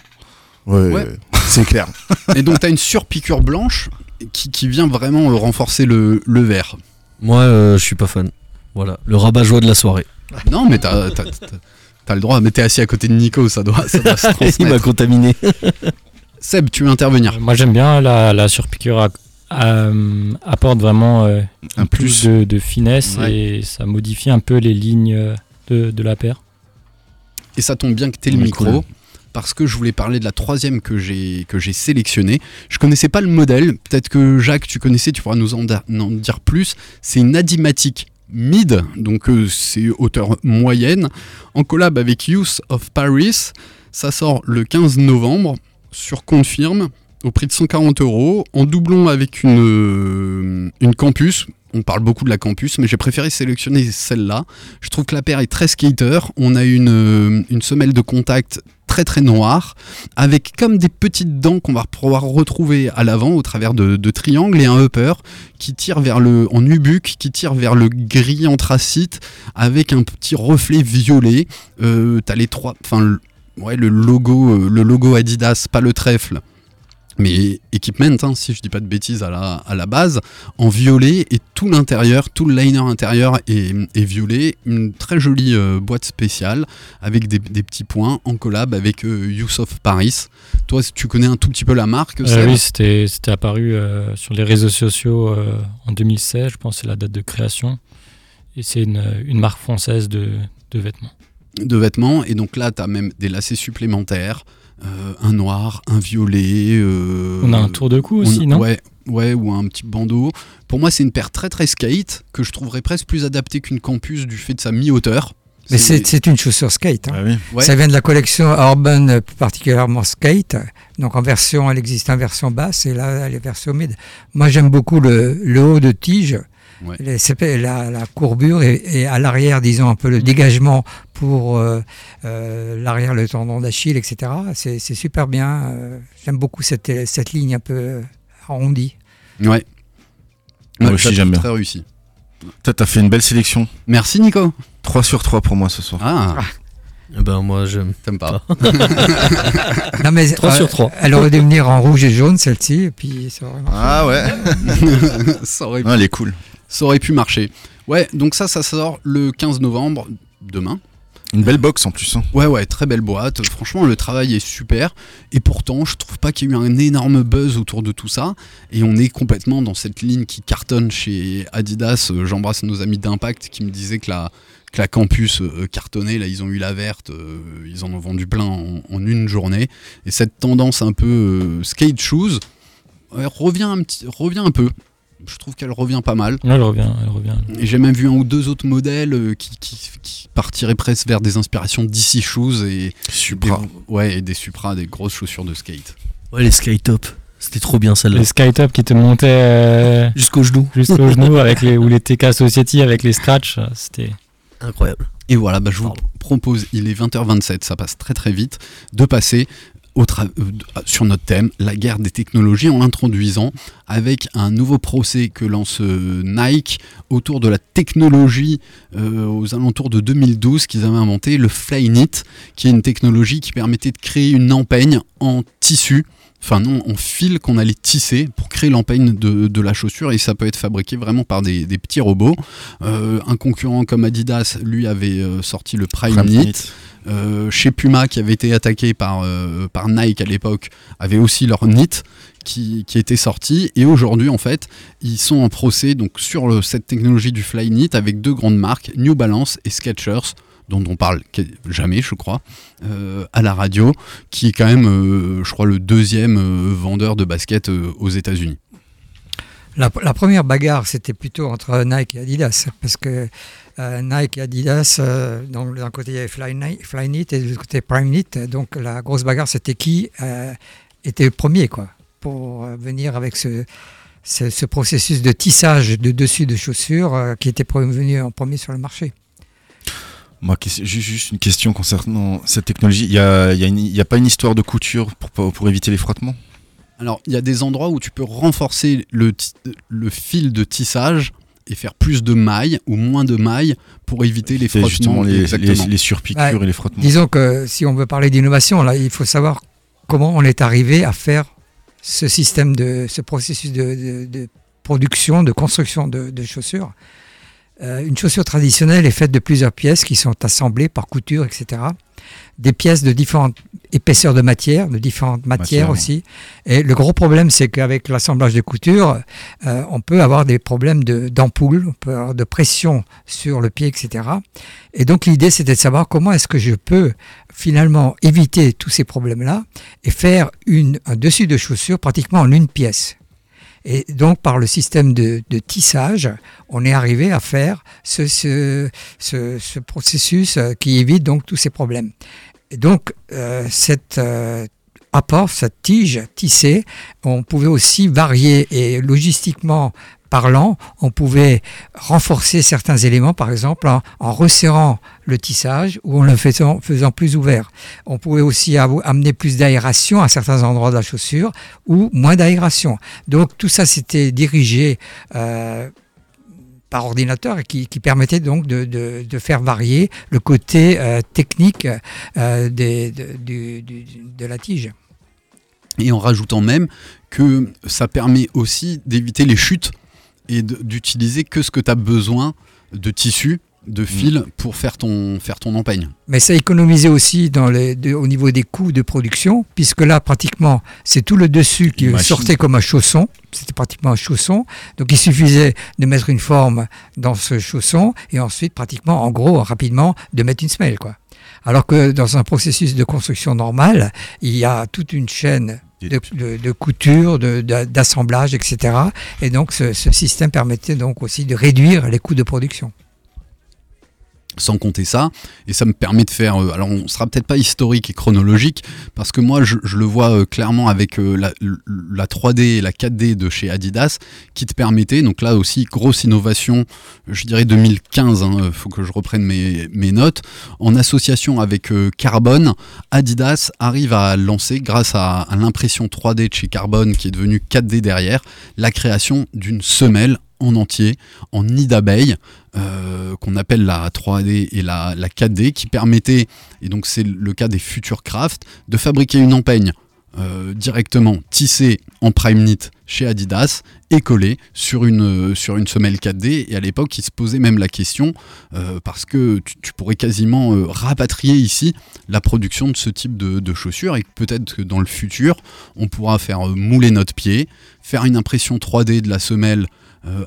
Ouais, Ouais. c'est clair. [LAUGHS] Et donc, tu as une surpiqûre blanche qui, qui vient vraiment renforcer le, le vert. Moi, euh, je suis pas fan. Voilà, le rabat-joie de la soirée. [LAUGHS] Non, mais t'as t'as- t'as- t'as le droit. Mais t'es assis à côté de Nico, ça doit, ça doit se [LAUGHS] Il m'a transmettre. contaminé. [LAUGHS] Seb, tu veux intervenir? Moi j'aime bien la, la surpiqûre à- à- apporte vraiment euh, Un plus plus. de, de finesse Ouais. et ça modifie un peu les lignes de, de la paire. Et ça tombe bien que t'aies le micro. cool. Parce que je voulais parler de la troisième que j'ai que j'ai sélectionnée. Je connaissais pas le modèle. Peut-être que Jacques, tu connaissais, tu pourras nous en, dire plus. C'est une Adimatic Mid, donc euh, c'est hauteur moyenne, en collab avec Youth of Paris. Ça sort le 15 novembre sur Confirme au prix de 140 euros, en doublon avec une, euh, une campus. On parle beaucoup de la campus, mais j'ai préféré sélectionner celle-là. Je trouve que la paire est très skater. On a une, euh, une semelle de contact très noire, avec comme des petites dents qu'on va pouvoir retrouver à l'avant au travers de, triangles et un upper qui tire vers le en nubuck, qui tire vers le gris anthracite avec un petit reflet violet. Euh, T'as les trois, enfin ouais le logo, euh, le logo Adidas, pas le trèfle. Mais Equipment, hein, si je dis pas de bêtises à la, à la base, en violet et tout l'intérieur, tout le liner intérieur est, est violet. Une très jolie euh, boîte spéciale avec des, des petits points en collab avec euh, Paris. Toi, tu connais un tout petit peu la marque Euh, oui, c'était apparu euh, sur les réseaux sociaux euh, en 2016, je pense c'est la date de création. Et c'est une, une marque française de, de vêtements. de vêtements. Et donc là, tu as même des lacets supplémentaires. Euh, un noir, un violet. euh, On a un tour de cou on- aussi, non ouais, ouais, ou un petit bandeau. Pour moi, c'est une paire très très skate que je trouverais presque plus adaptée qu'une campus du fait de sa mi-hauteur. Mais c'est une chaussure skate. hein. Ah oui. Ouais. Ça vient de la collection Urban, euh, particulièrement skate. Donc en version, elle existe en version basse et là, elle est version mid. Moi, j'aime beaucoup le, le haut de tige. Ouais. Les- la, la courbure et, et à l'arrière, disons, un peu le dégagement pour euh, euh, l'arrière, le tendon d'Achille, etc. C'est super bien. euh, J'aime beaucoup cette, cette ligne un peu arrondie. Ouais. Moi Ouais, aussi, j'aime bien. Très réussi. T'as t'as fait une belle sélection. Merci Nico. 3 sur 3 pour moi ce soir. Ah, Eh Ben moi j'aime. t'aimes pas. [LAUGHS] Non, mais, euh, Trois sur trois. Elle aurait dû venir en rouge et jaune, celle-ci, et puis ça aurait marché. Ah ouais. [LAUGHS] ça, aurait, Ah, elle est cool. Ça aurait pu marcher. Ouais, donc ça, ça sort le 15 novembre, demain. Une belle box en plus. hein. Ouais, ouais, très belle boîte. Franchement, le travail est super. Et pourtant, je trouve pas qu'il y ait eu un énorme buzz autour de tout ça. Et on est complètement dans cette ligne qui cartonne chez Adidas. J'embrasse nos amis d'Impact qui me disaient que la, que la campus euh, cartonnait. Là, ils ont eu la verte. euh, ils en ont vendu plein en, en une journée. Et cette tendance un peu euh, skate shoes ouais, revient, un petit, revient un peu. Je trouve qu'elle revient pas mal. Elle revient, elle revient. Et j'ai même vu un ou deux autres modèles euh, qui, qui- qui partiraient presque vers des inspirations DC Shoes et Supra. des, ouais, et des Supra, des grosses chaussures de skate. Ouais les skytop. C'était trop bien celle-là. Les Skytop qui te montaient euh, Jusqu'au genou. jusqu'au [LAUGHS] genou avec les, ou les TK Society avec les scratchs, euh, c'était Incroyable. Et voilà, bah, je vous propose, il est 20h27, ça passe très très vite, de passer tra- euh, sur notre thème, la guerre des technologies, en l'introduisant avec un nouveau procès que lance euh, Nike autour de la technologie euh, aux alentours de 2012 qu'ils avaient inventé, le Flyknit, qui est une technologie qui permettait de créer une empeigne en tissu. Enfin non, en fil qu'on allait tisser pour créer l'empeigne de, de la chaussure et ça peut être fabriqué vraiment par des, des petits robots. Euh, un concurrent comme Adidas, lui, avait euh, sorti le Prime, Prime Knit. Knit. Euh, chez Puma, qui avait été attaqué par, euh, par Nike à l'époque, avait aussi leur Knit qui, qui était sorti. Et aujourd'hui, en fait, ils sont en procès donc, sur le- cette technologie du Fly Knit avec deux grandes marques, New Balance et Skechers dont on parle jamais, je crois, euh, à la radio, qui est quand même, euh, je crois, le deuxième euh, vendeur de baskets euh, aux États-Unis. La, première bagarre, c'était plutôt entre Nike et Adidas, parce que Nike et Adidas, d'un côté il y avait Flyknit, et de l'autre côté PrimeKnit, donc la grosse bagarre c'était qui était le premier quoi, pour venir avec ce, ce, ce processus de tissage de dessus de chaussures qui était venu en premier sur le marché. Moi, juste une question concernant cette technologie. Il n'y a, y a une- il y a pas une histoire de couture pour, éviter les frottements? Alors, il y a des endroits où tu peux renforcer le, fil de tissage et faire plus de mailles ou moins de mailles pour éviter les frottements. justement les, Exactement. les, les surpiqûres Bah, et les frottements. Disons que si on veut parler d'innovation, là, il faut savoir comment on est arrivé à faire ce système de ce processus de, de- de production, de construction de, de chaussures. Euh, une chaussure traditionnelle est faite de plusieurs pièces qui sont assemblées par couture, etc. Des pièces de différentes épaisseurs de matière, de différentes matières Matière, aussi. Et le gros problème, c'est qu'avec l'assemblage de couture, euh, on peut avoir des problèmes de- d'ampoule, on peut avoir de pression sur le pied, etc. Et donc l'idée, c'était de savoir comment est-ce que je peux finalement éviter tous ces problèmes-là et faire une, un dessus de chaussure pratiquement en une pièce. Et donc par le système de, tissage, on est arrivé à faire ce processus euh, qui évite donc tous ces problèmes. Et donc euh, cette, euh, apport, cette tige tissée, on pouvait aussi varier et logistiquement parlant, on pouvait renforcer certains éléments, par exemple en, resserrant le tissage ou en le faisant, plus ouvert. On pouvait aussi amener plus d'aération à certains endroits de la chaussure ou moins d'aération. Donc tout ça c'était dirigé euh, par ordinateur et qui, qui permettait donc de, faire varier le côté euh, technique euh, de la tige. Et en rajoutant même que ça permet aussi d'éviter les chutes et d'utiliser que ce que tu as besoin de tissu, de fil pour faire ton, faire ton empeigne. Mais ça économisait aussi dans les, de- au niveau des coûts de production, puisque là, pratiquement, c'est tout le dessus qui machine. sortait comme un chausson. C'était pratiquement un chausson. Donc, il suffisait de mettre une forme dans ce chausson et ensuite, pratiquement, en gros, rapidement, de mettre une semelle, quoi. Alors que dans un processus de construction normal, il y a toute une chaîne de, de- de couture, d'assemblage, etc. Et donc, ce, ce système permettait donc aussi de réduire les coûts de production. Sans compter ça. Et ça me permet de faire. euh, alors, on sera peut-être pas historique et chronologique, parce que moi, je, le vois euh, clairement avec euh, la, la 3D et la 4D de chez Adidas, qui te permettait, donc là aussi, grosse innovation, je dirais 2015, il hein, faut que je reprenne mes, notes, en association avec Carbone, Adidas arrive à lancer, grâce à, à l'impression 3D de chez Carbone, qui est devenue 4D derrière, la création d'une semelle en entier, en nid d'abeille, euh, qu'on appelle la 3D et la, la 4D, qui permettait, et donc c'est le cas des Future Craft, de fabriquer une empeigne euh, directement tissée en prime knit chez Adidas et collée sur une, euh, semelle 4D. Et à l'époque, il se posait même la question, parce que tu, pourrais quasiment rapatrier ici la production de ce type de, de chaussures et peut-être que dans le futur, on pourra faire mouler notre pied, faire une impression 3D de la semelle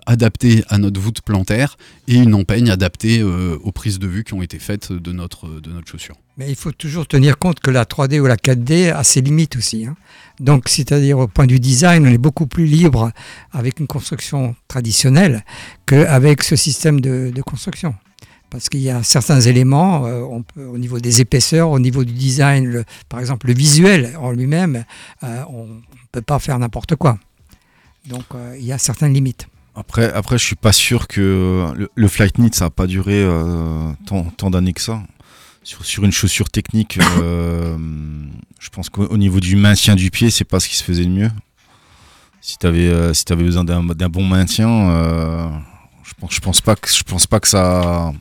adaptée à notre voûte plantaire et une empeigne adaptée euh, aux prises de vue qui ont été faites de notre, de notre chaussure. Mais il faut toujours tenir compte que la 3D ou la 4D a ses limites aussi. hein. Donc, c'est-à-dire au point du design, on est beaucoup plus libre avec une construction traditionnelle qu'avec ce système de, construction. Parce qu'il y a certains éléments, euh, au niveau des épaisseurs, au niveau du design, par exemple le visuel en lui-même, euh, on ne peut pas faire n'importe quoi. Donc, euh, il y a certaines limites. Après, après, je suis pas sûr que le, le flight knit ça a pas duré euh, tant, tant d'années que ça. Sur, sur une chaussure technique, euh, [COUGHS] je pense qu'au au niveau du maintien du pied, c'est pas ce qui se faisait le mieux. Si tu avais, si avais besoin d'un bon maintien, euh, je pense, je pense pas que je pense pas que ça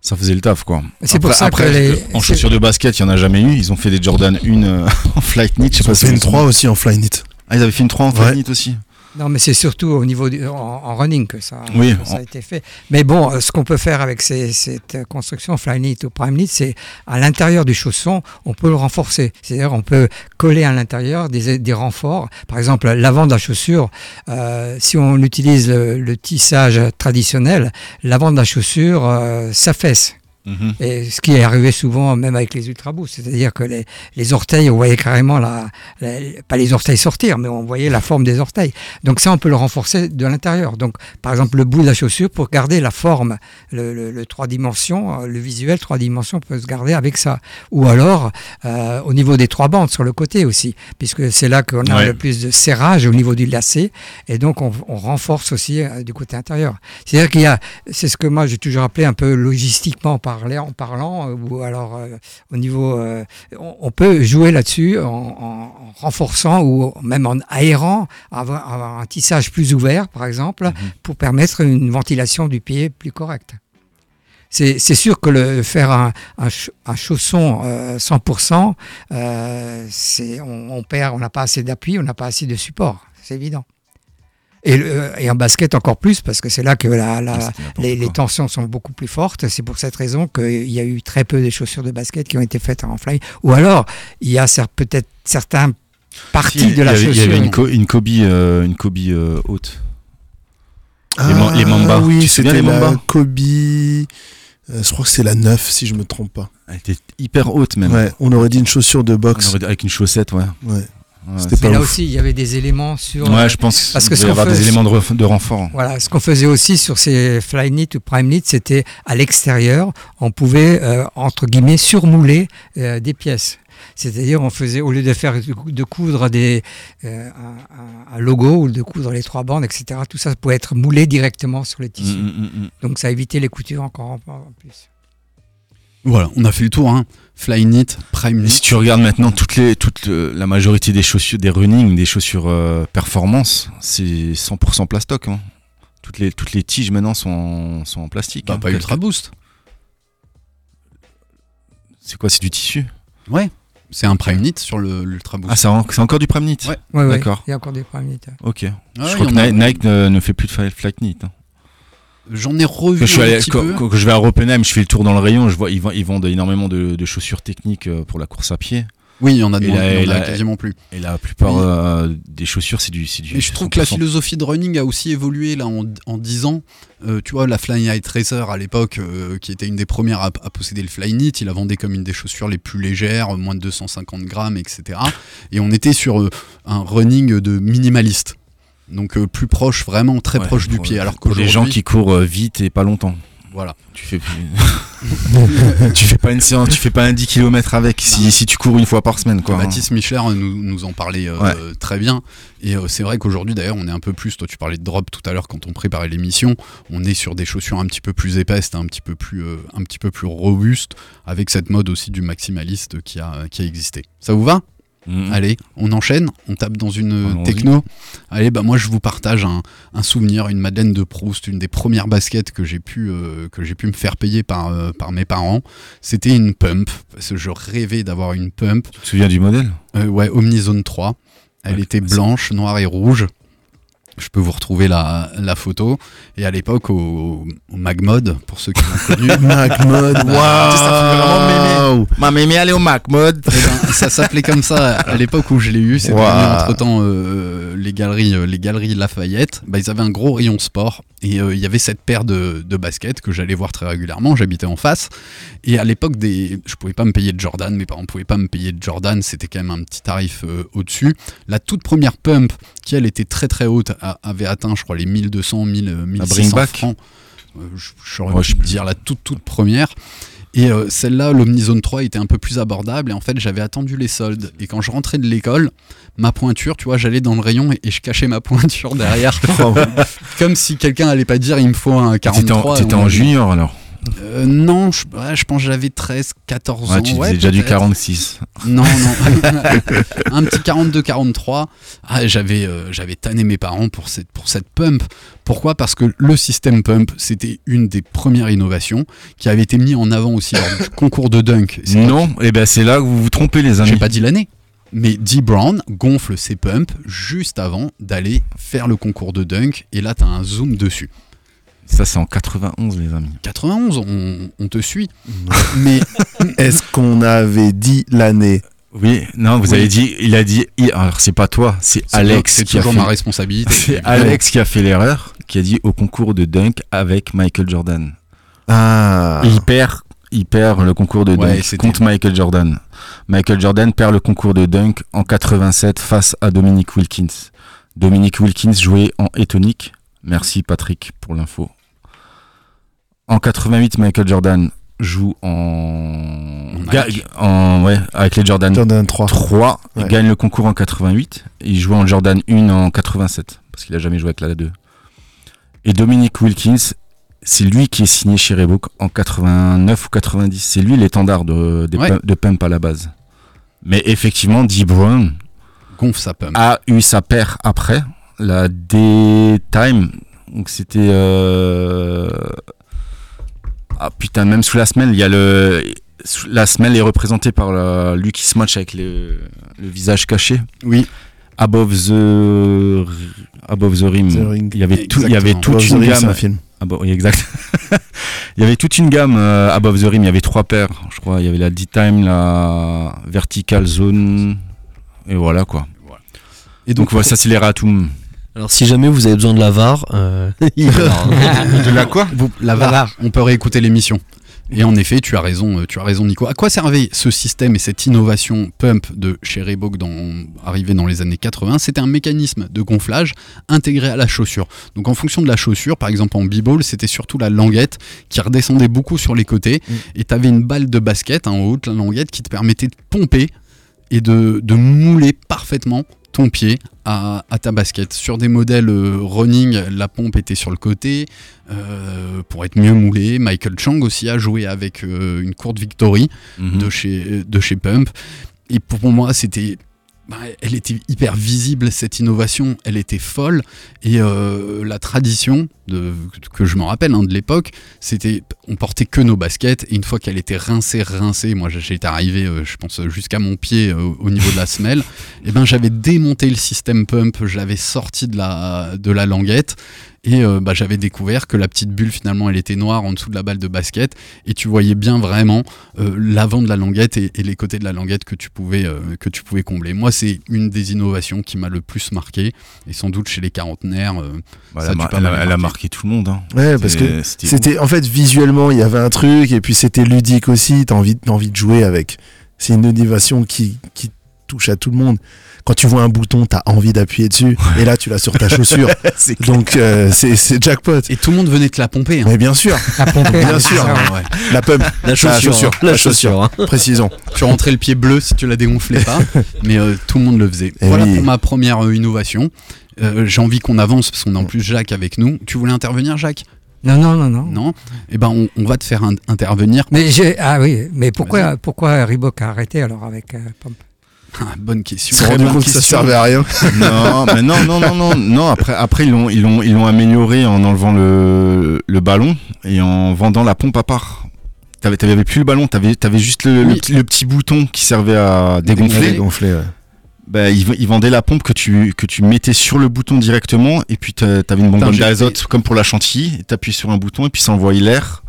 ça faisait le taf quoi. C'est pour Après- ça que après, les- en chaussures de basket, il y en a jamais eu. Ils ont fait des Jordan 1 euh, [LAUGHS] en flight knit. Je sais Ils pas ont si fait une en 3 aussi en fly knit. Ah, ils avaient fait une 3 en flight Ouais. knit aussi. Non, mais c'est surtout au niveau du, en, en running que ça, Oui, que ça a été fait. Mais bon, euh, ce qu'on peut faire avec ces- cette construction fly knit ou prime knit, c'est à l'intérieur du chausson, on peut le renforcer. C'est-à-dire, on peut coller à l'intérieur des, des renforts. Par exemple, l'avant de la chaussure, euh, si on utilise le, le tissage traditionnel, l'avant de la chaussure euh, s'affaisse. Mhm. Et ce qui est arrivé souvent même avec les ultra boosts, c'est-à-dire que les, les orteils, on voyait carrément la, la- pas les orteils sortir, mais on voyait la forme des orteils. Donc ça, on peut le renforcer de l'intérieur. Donc par exemple le bout de la chaussure pour garder la forme, le, le- le trois dimensions, euh, le visuel trois dimensions peut se garder avec ça. Ou alors euh, au niveau des trois bandes sur le côté aussi, puisque c'est là qu'on a Ouais. le plus de serrage au niveau du lacet, et donc on, on renforce aussi euh, du côté intérieur. C'est-à-dire qu'il y a, c'est ce que moi j'ai toujours appelé un peu logistiquement parler, en parlant, euh, ou alors euh, au niveau, euh, on, on peut jouer là-dessus en, en- en renforçant ou même en aérant, avoir, avoir un tissage plus ouvert par exemple, pour permettre une ventilation du pied plus correcte. C'est sûr que le faire un, un, ch- un chausson euh, 100%, euh, c'est- on, on perd, on n'a pas assez d'appui, on n'a pas assez de support, c'est évident. Et, le- et en basket encore plus, parce que c'est là que la- la- Ah, les, tensions sont beaucoup plus fortes. C'est pour cette raison qu'il y a eu très peu de chaussures de basket qui ont été faites en fly. Ou alors, il y a peut-être certains parties Si, de la avait, il y chaussure. avait une, co- une Kobe, euh, une Kobe euh, haute. Ah, Les ma- les Mamba. Oui, c'était les la Mamba? Kobe. euh, je crois que c'est la 9 si je me trompe pas. Elle était hyper haute même. Ouais, on aurait dit une chaussure de boxe. Avec une chaussette, ouais. Ouais. Ouais, Mais là ouf. aussi, il y avait des éléments sur. Ouais, je pense parce qu'il que ce y avoir des éléments de, de renfort. Voilà, ce qu'on faisait aussi sur ces fly knit ou prime knit, c'était à l'extérieur, on pouvait euh, entre guillemets surmouler euh, des pièces. C'est-à-dire, on faisait, au lieu de faire de coudre des, euh, un, un logo ou de coudre les trois bandes, etc., tout ça pouvait être moulé directement sur les tissus. Mm, mm, mm. Donc, ça évitait les coutures encore en, en plus. Voilà, on a fait le tour. Hein. Flyknit, Prime Mais si Knit. tu regardes maintenant toutes les, toute le- la majorité des chaussures, des running, des chaussures euh, performance, c'est 100% plastoc. hein. Toutes les, toutes les tiges maintenant sont, en- sont en plastique. Bah, hein. pas Ultra Boost. C'est quoi C'est du tissu? Ouais. C'est un Prime Knit sur l'Ultra Boost. Ah, c'est en- c'est encore du Prime Knit? Ouais. Ouais, ouais, D'accord. Il y a encore des premiers. Ok. Ouais, je crois que Nike ne, ne fait plus de fly- Flight Knit. hein. J'en ai revu Quand je, suis un petit quand- peu. quand je vais à Oppenheim, je fais le tour dans le rayon, je vois ils, vendent- ils vendent énormément de, de chaussures techniques euh, pour la course à pied. Oui, il y en a, de moins, y en a quasiment plus. Et la plupart Oui. euh, des chaussures, c'est du, du. Et je trouve que la 100%. philosophie de running a aussi évolué là en, en 10 ans. Euh, tu vois, la Fly Night Racer à l'époque, euh, qui était une des premières à, à posséder le Fly Knit, il la vendait comme une des chaussures les plus légères, moins de 250 grammes, etc. Et on était sur un running de minimaliste. Donc euh, plus proche, vraiment très Ouais, proche du pied. Alors pour les gens qui courent euh, vite et pas longtemps. Voilà. Tu fais [LAUGHS] [LAUGHS] tu fais pas une séance, tu fais pas un 10 km avec si, si tu cours une fois par semaine quoi. Baptiste Michler nous, nous en parlait euh, Ouais. très bien. Et euh, c'est vrai qu'aujourd'hui, d'ailleurs, on est un peu plus. Toi, tu parlais de drop tout à l'heure quand on préparait l'émission. On est sur des chaussures un petit peu plus épaisses, un petit peu plus, euh, un petit peu plus robustes, avec cette mode aussi du maximaliste qui a, qui a existé. Ça vous va? Mhm. Allez, on enchaîne, on tape dans une techno. Allez, bah moi je vous partage un, un souvenir, une Madeleine de Proust, une des premières baskets que j'ai pu euh, que j'ai pu me faire payer par euh, par mes parents. C'était une pump parce que je rêvais d'avoir une pump. Tu te souviens du modèle? Euh, ouais, Omnizone 3. Elle Ouais, était blanche, noire et rouge. Je peux vous retrouver la, la photo. Et à l'époque, au, au Magmod, pour ceux qui l'ont connu. [LAUGHS] Mac mode, waouh Ma mémé elle est au Mac mode. Eh ben, ça s'appelait comme ça à l'époque où je l'ai eu. C'était Wow. entre temps les galeries, euh, les galeries Lafayette. Bah, ils avaient un gros rayon sport et euh, il y avait cette paire de, de baskets que j'allais voir très régulièrement. J'habitais en face et à l'époque des, je pouvais pas me payer de Jordan. Mes parents pouvaient pas me payer de Jordan. C'était quand même un petit tarif euh, au-dessus. La toute première pump qui elle était très très haute a- avait atteint, je crois, les 1200, 1000, euh, 1600 Bringback francs. Euh, je- Ouais, te dire la toute toute première. Et euh, celle-là, l'Omnizone 3 était un peu plus abordable. Et en fait, j'avais attendu les soldes. Et quand je rentrais de l'école, ma pointure, tu vois, j'allais dans le rayon et, et je cachais ma [LAUGHS] pointure derrière. Comme si quelqu'un allait pas dire il me faut un T'étais 43. en, t'étais en junior alors? Euh, Non, je, ouais, je pense que j'avais 13, 14 Ouais, ans. tu Ouais, déjà du peut-être. 46. Non, non. [LAUGHS] un petit 42-43. Ah, j'avais, euh, j'avais tanné mes parents pour cette, pour cette pump. Pourquoi? Parce que le système pump, c'était une des premières innovations qui avait été mis en avant aussi lors du [LAUGHS] concours de dunk. Non, et ben c'est là que vous vous trompez les amis. J'ai pas dit l'année. Mais Dee Brown gonfle ses pumps juste avant d'aller faire le concours de dunk. Et là, t'as un zoom dessus. Ça c'est en 91 les amis. 91, on, on te suit. Mais [LAUGHS] Est-ce qu'on avait dit l'année? Oui, non, vous Oui. avez dit, il a dit, alors c'est pas toi, c'est Alex c'est qui a toujours fait. ma responsabilité. [LAUGHS] C'est. Alex qui a fait l'erreur, qui a dit au concours de dunk avec Michael Jordan. Ah Il perd, il perd le concours de Ouais, dunk contre Michael Jordan. Michael Jordan perd le concours de dunk en 87 face à Dominic Wilkins. Dominic Wilkins jouait en étonique. Merci Patrick pour l'info. En 88, Michael Jordan joue en, En ouais, avec les Jordan Jordan 3. 3, il gagne le concours en 88, il joue en Jordan 1 en 87, parce qu'il a jamais joué avec la 2. Et Dominic Wilkins, c'est lui qui est signé chez Reebok en 89 ou 90, c'est lui l'étendard de, Ouais. pump- de Pump à la base. Mais effectivement, Dee Brown Gonfle sa pump. a eu sa paire après, la D-Time, donc c'était... euh, Ah putain, même sous la semelle, il y a le... La semelle est représentée par la... Lucky Smatch avec le... le visage caché. Oui. Above the... Above the Rim. The Ring. Il y avait, tout, il y avait toute une Ring, gamme. un film. Ah bon, oui, exact. [LAUGHS] il y avait toute une gamme euh, Above the Rim. Il y avait trois paires, je crois. Il y avait la D-Time, la Vertical Zone. Et voilà quoi. Et Donc voilà, ça c'est les Ratum. Alors si jamais vous avez besoin de la VAR, euh. [LAUGHS] [LAUGHS] De la quoi Vous- la VAR, on peut réécouter l'émission. Et en effet, tu as raison, euh, tu as raison, Nico. À quoi servait ce système et cette innovation pump de chez Reebok dans, arrivé dans les années 80 C'était un mécanisme de gonflage intégré à la chaussure. Donc en fonction de la chaussure, par exemple en b-ball, c'était surtout la languette qui redescendait beaucoup sur les côtés. Et tu avais une balle de basket en haut, la languette, qui te permettait de pomper et de, de mouler parfaitement ton pied à, à ta basket. Sur des modèles euh, running, la pompe était sur le côté euh, pour être mieux moulé. Michael Chang aussi a joué avec euh, une courte Victory Mhm. de, chez, de chez Pump. Et pour moi, c'était. Bah, elle était hyper visible, cette innovation, elle était folle. Et euh, la tradition, que je me rappelle hein, de l'époque, c'était on portait que nos baskets. Et une fois qu'elle était rincée, rincée, moi j'étais arrivé, euh, je pense, jusqu'à mon pied euh, au niveau de la semelle, [LAUGHS] et ben j'avais démonté le système pump, je l'avais sorti de la, de la languette. Et euh, bah, j'avais découvert que la petite bulle finalement elle était noire en dessous de la balle de basket et tu voyais bien vraiment euh, l'avant de la languette et, et les côtés de la languette que tu pouvais, euh, que tu pouvais combler. Moi c'est une des innovations qui m'a le plus marqué et sans doute chez les quarantenaires. euh, Bah, ça elle, a elle elle marqué tout le monde. hein. Ouais, parce que C'était- c'était en fait visuellement il y avait un truc et puis c'était ludique aussi. T'as envie, t'as envie de jouer avec. C'est une innovation qui, qui touche à tout le monde. Quand tu vois un bouton, t'as envie d'appuyer dessus. Et là, tu l'as sur ta chaussure. [LAUGHS] Donc euh, c'est jackpot. Et tout le monde venait te la pomper. hein. Mais bien sûr, La pompe, [LAUGHS] bien sûr. ça, ouais. Ouais. La pump, La chaussure, hein. la chaussure. hein. précisons. Tu rentrais le pied bleu si tu la dégonflais pas, [LAUGHS] mais euh, tout le monde le faisait. Eh voilà oui. pour ma première euh, innovation. Euh, J'ai envie qu'on avance parce qu'on a en plus Jacques avec nous. Tu voulais intervenir, Jacques? Non, non, non, non. Non? Eh ben, on, on va te faire un- intervenir. Mais j'ai ah oui, mais pourquoi pourquoi Reebok a arrêté alors avec euh, Pump? Ah, bonne question. Très bonne compte que ça servait à rien. [LAUGHS] non, mais non, non, non, non, non. Après, après ils l'ont, ils l'ont, ils l'ont amélioré en enlevant le, le ballon et en vendant la pompe à part. T'avais, t'avais plus le ballon, t'avais, t'avais juste le, Oui. petit- le petit bouton qui servait à dégonfler. Gonflé, ouais. Bah, ils, ils vendaient la pompe que tu, que tu mettais sur le bouton directement et puis t'a- t'avais une bonbonne d'azote comme pour la chantilly. et T'appuies sur un bouton et puis ça envoyait l'air.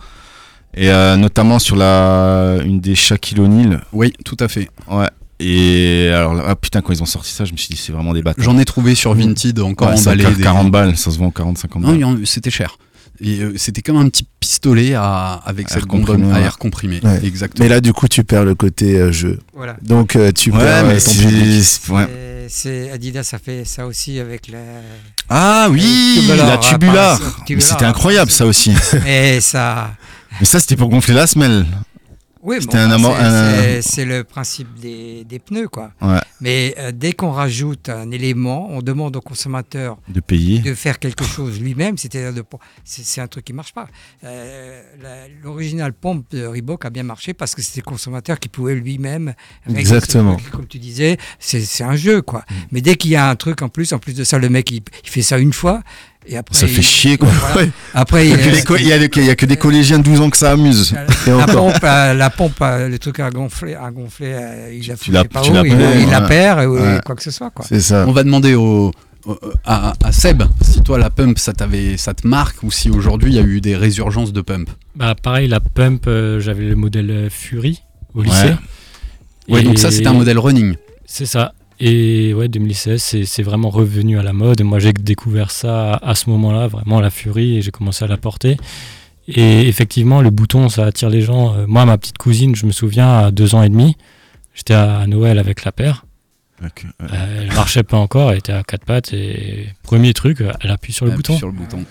Et euh, notamment sur la, une des Shaquille O'Neal. Oui, tout à fait. Ouais. Et alors là, ah putain, quand ils ont sorti ça, je me suis dit, c'est vraiment des bâtards. J'en ai trouvé sur Vinted encore Ouais, ça emballé. coûte des- 40 balles, ça se vend 40-50 Non, balles. il y en- c'était cher. Et euh, c'était comme un petit pistolet à, avec Air cette comprimé, bonbonne à air comprimé. Ouais. Exactement. Mais là, du coup, tu perds le côté euh, jeu. Voilà. Donc, euh, tu Ouais, perds mais euh, ton c'est- public. c'est- ouais. Et C'est Adidas a fait ça aussi avec la Ah oui, Tubular, la ah, tubular. Mais tubular, c'était ah, incroyable ça aussi. [LAUGHS] et ça Mais ça, c'était pour gonfler la semelle. Oui, bon, bah, c'est- un- c'est- c'est le principe des, des pneus quoi. Ouais. Mais euh, dès qu'on rajoute un élément, on demande au consommateur De payer. de faire quelque chose lui-même, c'est-à-dire de c'est c'est un truc qui marche pas. Euh, L'original pompe de Reebok a bien marché parce que c'était le consommateur qui pouvait lui-même Exactement. truc. Comme tu disais, c'est c'est un jeu quoi. Mm. Mais dès qu'il y a un truc en plus, en plus de ça, le mec il, il fait ça une fois et après Ça fait il- chier quoi. [LAUGHS] voilà. Après Il y a que des co- a a que collégiens de 12 ans que ça amuse. [LAUGHS] Et la encore. pompe, euh, la pompe, euh, le truc à gonfler, à gonfler, euh, il la Tu la- je sais pas tu où, la il, perds, il la perd ou Ouais. quoi que ce soit quoi. C'est ça. On va demander au, au- à, à Seb si toi la pump ça, te marque ou si aujourd'hui il y a eu des résurgences de pump. Bah pareil, la pump, euh, j'avais le modèle Fury au lycée. Ouais, Et donc ça c'était un modèle running. C'est ça. Et ouais, 2016, c'est- vraiment revenu à la mode. Et moi, j'ai découvert ça à, à ce moment-là, vraiment la Fury, et j'ai commencé à la porter. Et effectivement, le bouton, ça attire les gens. Euh, Moi, ma petite cousine, je me souviens, à deux ans et demi, j'étais à Noël avec la paire. Ok, ouais. Euh, elle marchait pas encore, elle était à quatre pattes. Et premier truc, elle appuie sur le Appuie bouton. Sur le bouton.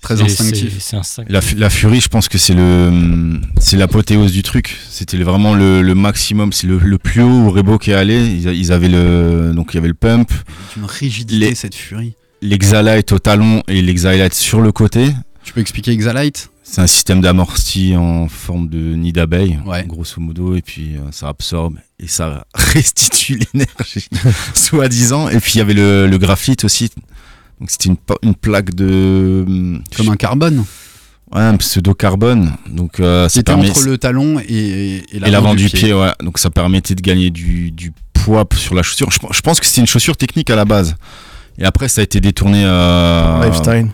Très instinctif. c'est- C'est instinctif. La, la Fury, je pense que c'est le, c'est l'apothéose du truc. C'était vraiment le, le maximum, c'est le, le plus haut où Reebok est allé. Ils, avaient le, donc il y avait le pump, Une rigidité Les- cette furie. l'exalite au talon et l'exalite sur le côté. Tu peux expliquer Exalite? C'est un système d'amorti en forme de nid d'abeille, Ouais. grosso modo, et puis euh, ça absorbe et ça [LAUGHS] restitue l'énergie, [LAUGHS] soi-disant. Et puis il y avait le, le graphite aussi. Donc c'était une, plaque de. comme un carbone. Ouais, un pseudo-carbone. Donc euh, ça C'était permet. entre le talon et, et et l'avant du pied. ouais. Donc ça permettait de gagner du, du poids sur la chaussure. Je, je pense que c'était une chaussure technique à la base. Et après, ça a été détourné euh, Lifestyle.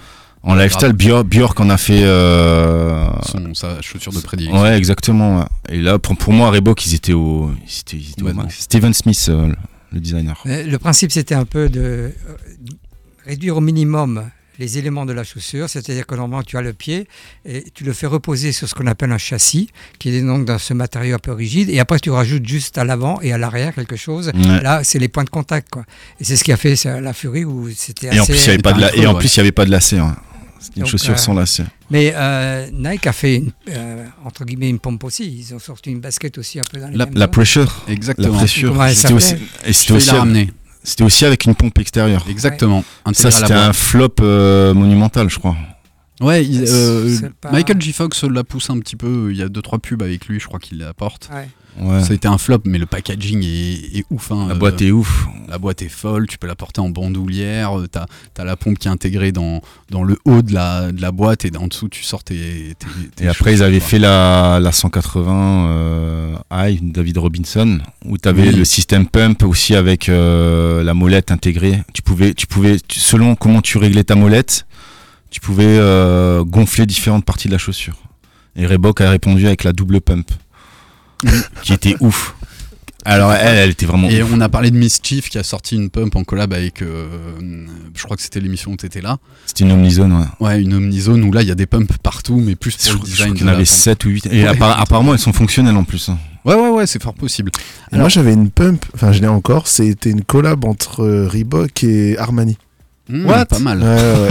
en lifestyle. Björk, en a fait. euh, Son, sa chaussure de prédilection. Ouais, exactement. ouais. Et là, pour, pour moi, Reebok, ils étaient au, ils étaient, ils étaient au Ouais, max. Steven Smith, euh, le designer. Le principe, c'était un peu de réduire au minimum les éléments de la chaussure, c'est-à-dire que normalement tu as le pied et tu le fais reposer sur ce qu'on appelle un châssis, qui est donc dans ce matériau un peu rigide, et après tu rajoutes juste à l'avant et à l'arrière quelque chose. Ouais. Là, c'est les points de contact, quoi. Et c'est ce qui a fait la Furie où c'était assez. Et en plus, il y avait pas de la, et en ouais. plus, il y avait pas de lacet. hein. C'était une Donc, chaussure euh, sans lacets. Mais euh, Nike a fait, une, euh, entre guillemets, une pompe aussi. Ils ont sorti une basket aussi un peu dans les La- mêmes La pressure. Exactement. La pressure. C'était aussi, et c'était aussi, vais la ramener. C'était aussi avec une pompe extérieure. Exactement. Ça, la c'était un flop euh, monumental, je crois. Ouais, il- euh, pas- Michael J. Fox la pousse un petit peu. Il y a deux trois pubs avec lui, je crois qu'il l'apporte. Ouais. Ouais. Ça a été un flop, mais le packaging est, est ouf. hein. La boîte est ouf. La boîte est folle, tu peux la porter en bandoulière, euh, t'as as la pompe qui est intégrée dans, dans le haut de la, de la boîte et en dessous tu sors tes. tes- tes Et après, ils avaient quoi. fait la, la 180 euh, High, David Robinson, où tu avais Oui. le système pump aussi avec euh, la molette intégrée. Tu pouvais, tu pouvais selon comment tu réglais ta molette, tu pouvais euh, gonfler différentes parties de la chaussure. Et Reebok a répondu avec la double pump, qui était ouf. Alors elle, elle était vraiment Et ouf. on a parlé de Mischief qui a sorti une pump en collab avec. euh, je crois que c'était l'émission où t'étais là. C'était une Omnizone, ouais. Ouais, une Omnizone où là il y a des pumps partout, mais plus Je pour le crois- je design. crois qu'il y en avait pump. 7 ou 8. Et Ouais. appara- apparemment, elles sont fonctionnelles en plus. hein. Ouais, ouais, ouais, c'est fort possible. Alors- moi j'avais une pump, enfin je l'ai encore, c'était une collab entre euh, Reebok et Armani. What? Pas mal. Ouais, ouais.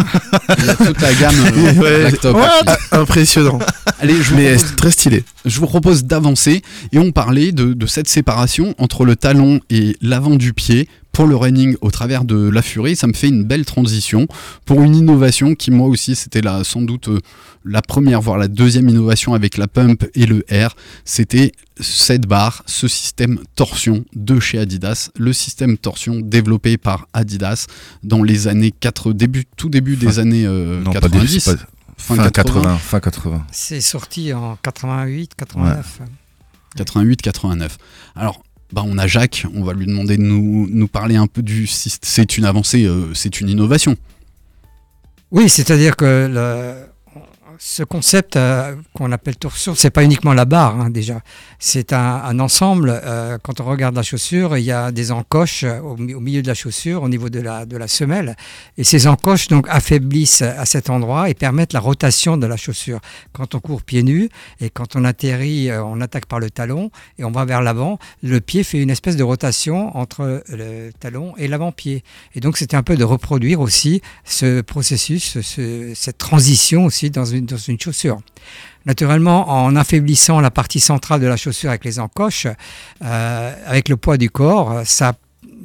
[LAUGHS] Il y a toute la gamme euh, [LAUGHS] Ouais, Black Top. what? Active. Impressionnant. Allez, je vous Mais propose- très stylé. Je vous propose d'avancer et on parlait de, de cette séparation entre le talon et l'avant du pied pour le running au travers de la furie. Ça me fait une belle transition pour une innovation qui moi aussi c'était sans doute euh, la première voire la deuxième innovation avec la pump et le R. C'était cette barre, ce système torsion de chez Adidas, le système torsion développé par Adidas dans les années 4 début tout début des Fin- années euh, Non, pas 90. des, c'est pas- fin fin 80. 80. Fin 80. C'est sorti en 88, 89. 88-89. Alors, bah, on a Jacques, on va lui demander de nous, parler un peu du. C'est une avancée, euh, c'est une innovation. Oui, c'est-à-dire que ce concept euh, qu'on appelle torsion, c'est pas uniquement la barre hein, déjà. C'est un, ensemble. euh, quand on regarde la chaussure, il y a des encoches au, mi- au milieu de la chaussure, au niveau de la, de la semelle, et ces encoches donc affaiblissent à cet endroit et permettent la rotation de la chaussure. Quand on court pieds nus et quand on atterrit, euh, on attaque par le talon et on va vers l'avant, le pied fait une espèce de rotation entre le talon et l'avant-pied. Et donc c'était un peu de reproduire aussi ce processus, ce- cette transition aussi dans une, dans une chaussure. Naturellement, en affaiblissant la partie centrale de la chaussure avec les encoches, euh, avec le poids du corps, ça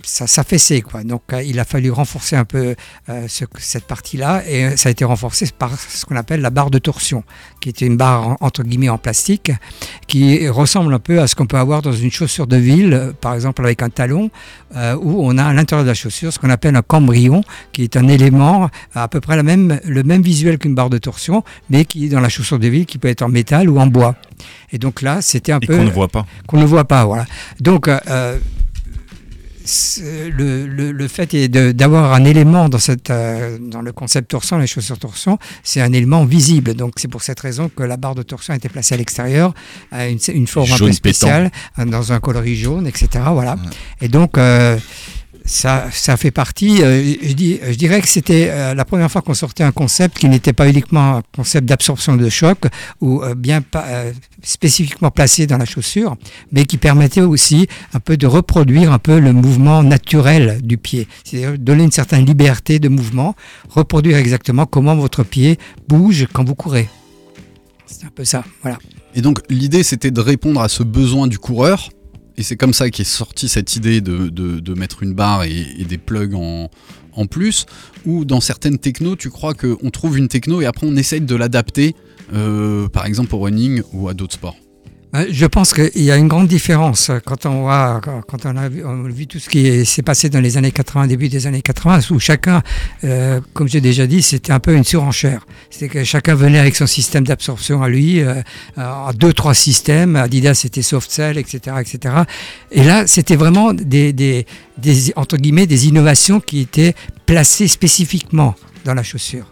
ça s'affaissait quoi. Donc euh, il a fallu renforcer un peu euh, ce- cette partie-là et euh, ça a été renforcé par ce qu'on appelle la barre de torsion, qui était une barre en- entre guillemets en plastique, qui ressemble un peu à ce qu'on peut avoir dans une chaussure de ville, par exemple avec un talon, euh, où on a à l'intérieur de la chaussure ce qu'on appelle un cambrion, qui est un élément à peu près la même, le même visuel qu'une barre de torsion, mais qui est dans la chaussure de ville, qui peut être en métal ou en bois. Et donc là, c'était un Et peu qu'on ne voit pas. qu'on ne voit pas. Voilà. Donc, euh, le, le- le fait est d'avoir un élément dans, cette, euh, dans le concept torsion, les chaussures torsion, c'est un élément visible. Donc, c'est pour cette raison que la barre de torsion a été placée à l'extérieur, à une, une forme un peu spéciale, euh, dans un coloris jaune, etc. Voilà. Et donc, euh, ça, ça fait partie, euh, je, dirais que c'était euh, la première fois qu'on sortait un concept qui n'était pas uniquement un concept d'absorption de choc ou euh, bien spécifiquement placé dans la chaussure, mais qui permettait aussi un peu de reproduire un peu le mouvement naturel du pied, c'est-à-dire donner une certaine liberté de mouvement, reproduire exactement comment votre pied bouge quand vous courez. C'est un peu ça, voilà. Et donc l'idée c'était de répondre à ce besoin du coureur. Et c'est comme ça qu'est sortie cette idée de, mettre une barre et, des plugs en, plus. Ou dans certaines technos, tu crois qu'on trouve une techno et après on essaye de l'adapter, euh, par exemple au running ou à d'autres sports. Euh, Je pense qu'il y a une grande différence quand on voit, quand on a vu, tout ce qui est- s'est passé dans les années 80, début des années 80, où chacun, euh, comme j'ai déjà dit, c'était un peu une surenchère. C'est que chacun venait avec son système d'absorption à lui, euh, en deux, trois systèmes. Adidas, c'était soft cell, etc., etc. Et là, c'était vraiment des, des, des, entre guillemets, des innovations qui étaient placées spécifiquement dans la chaussure.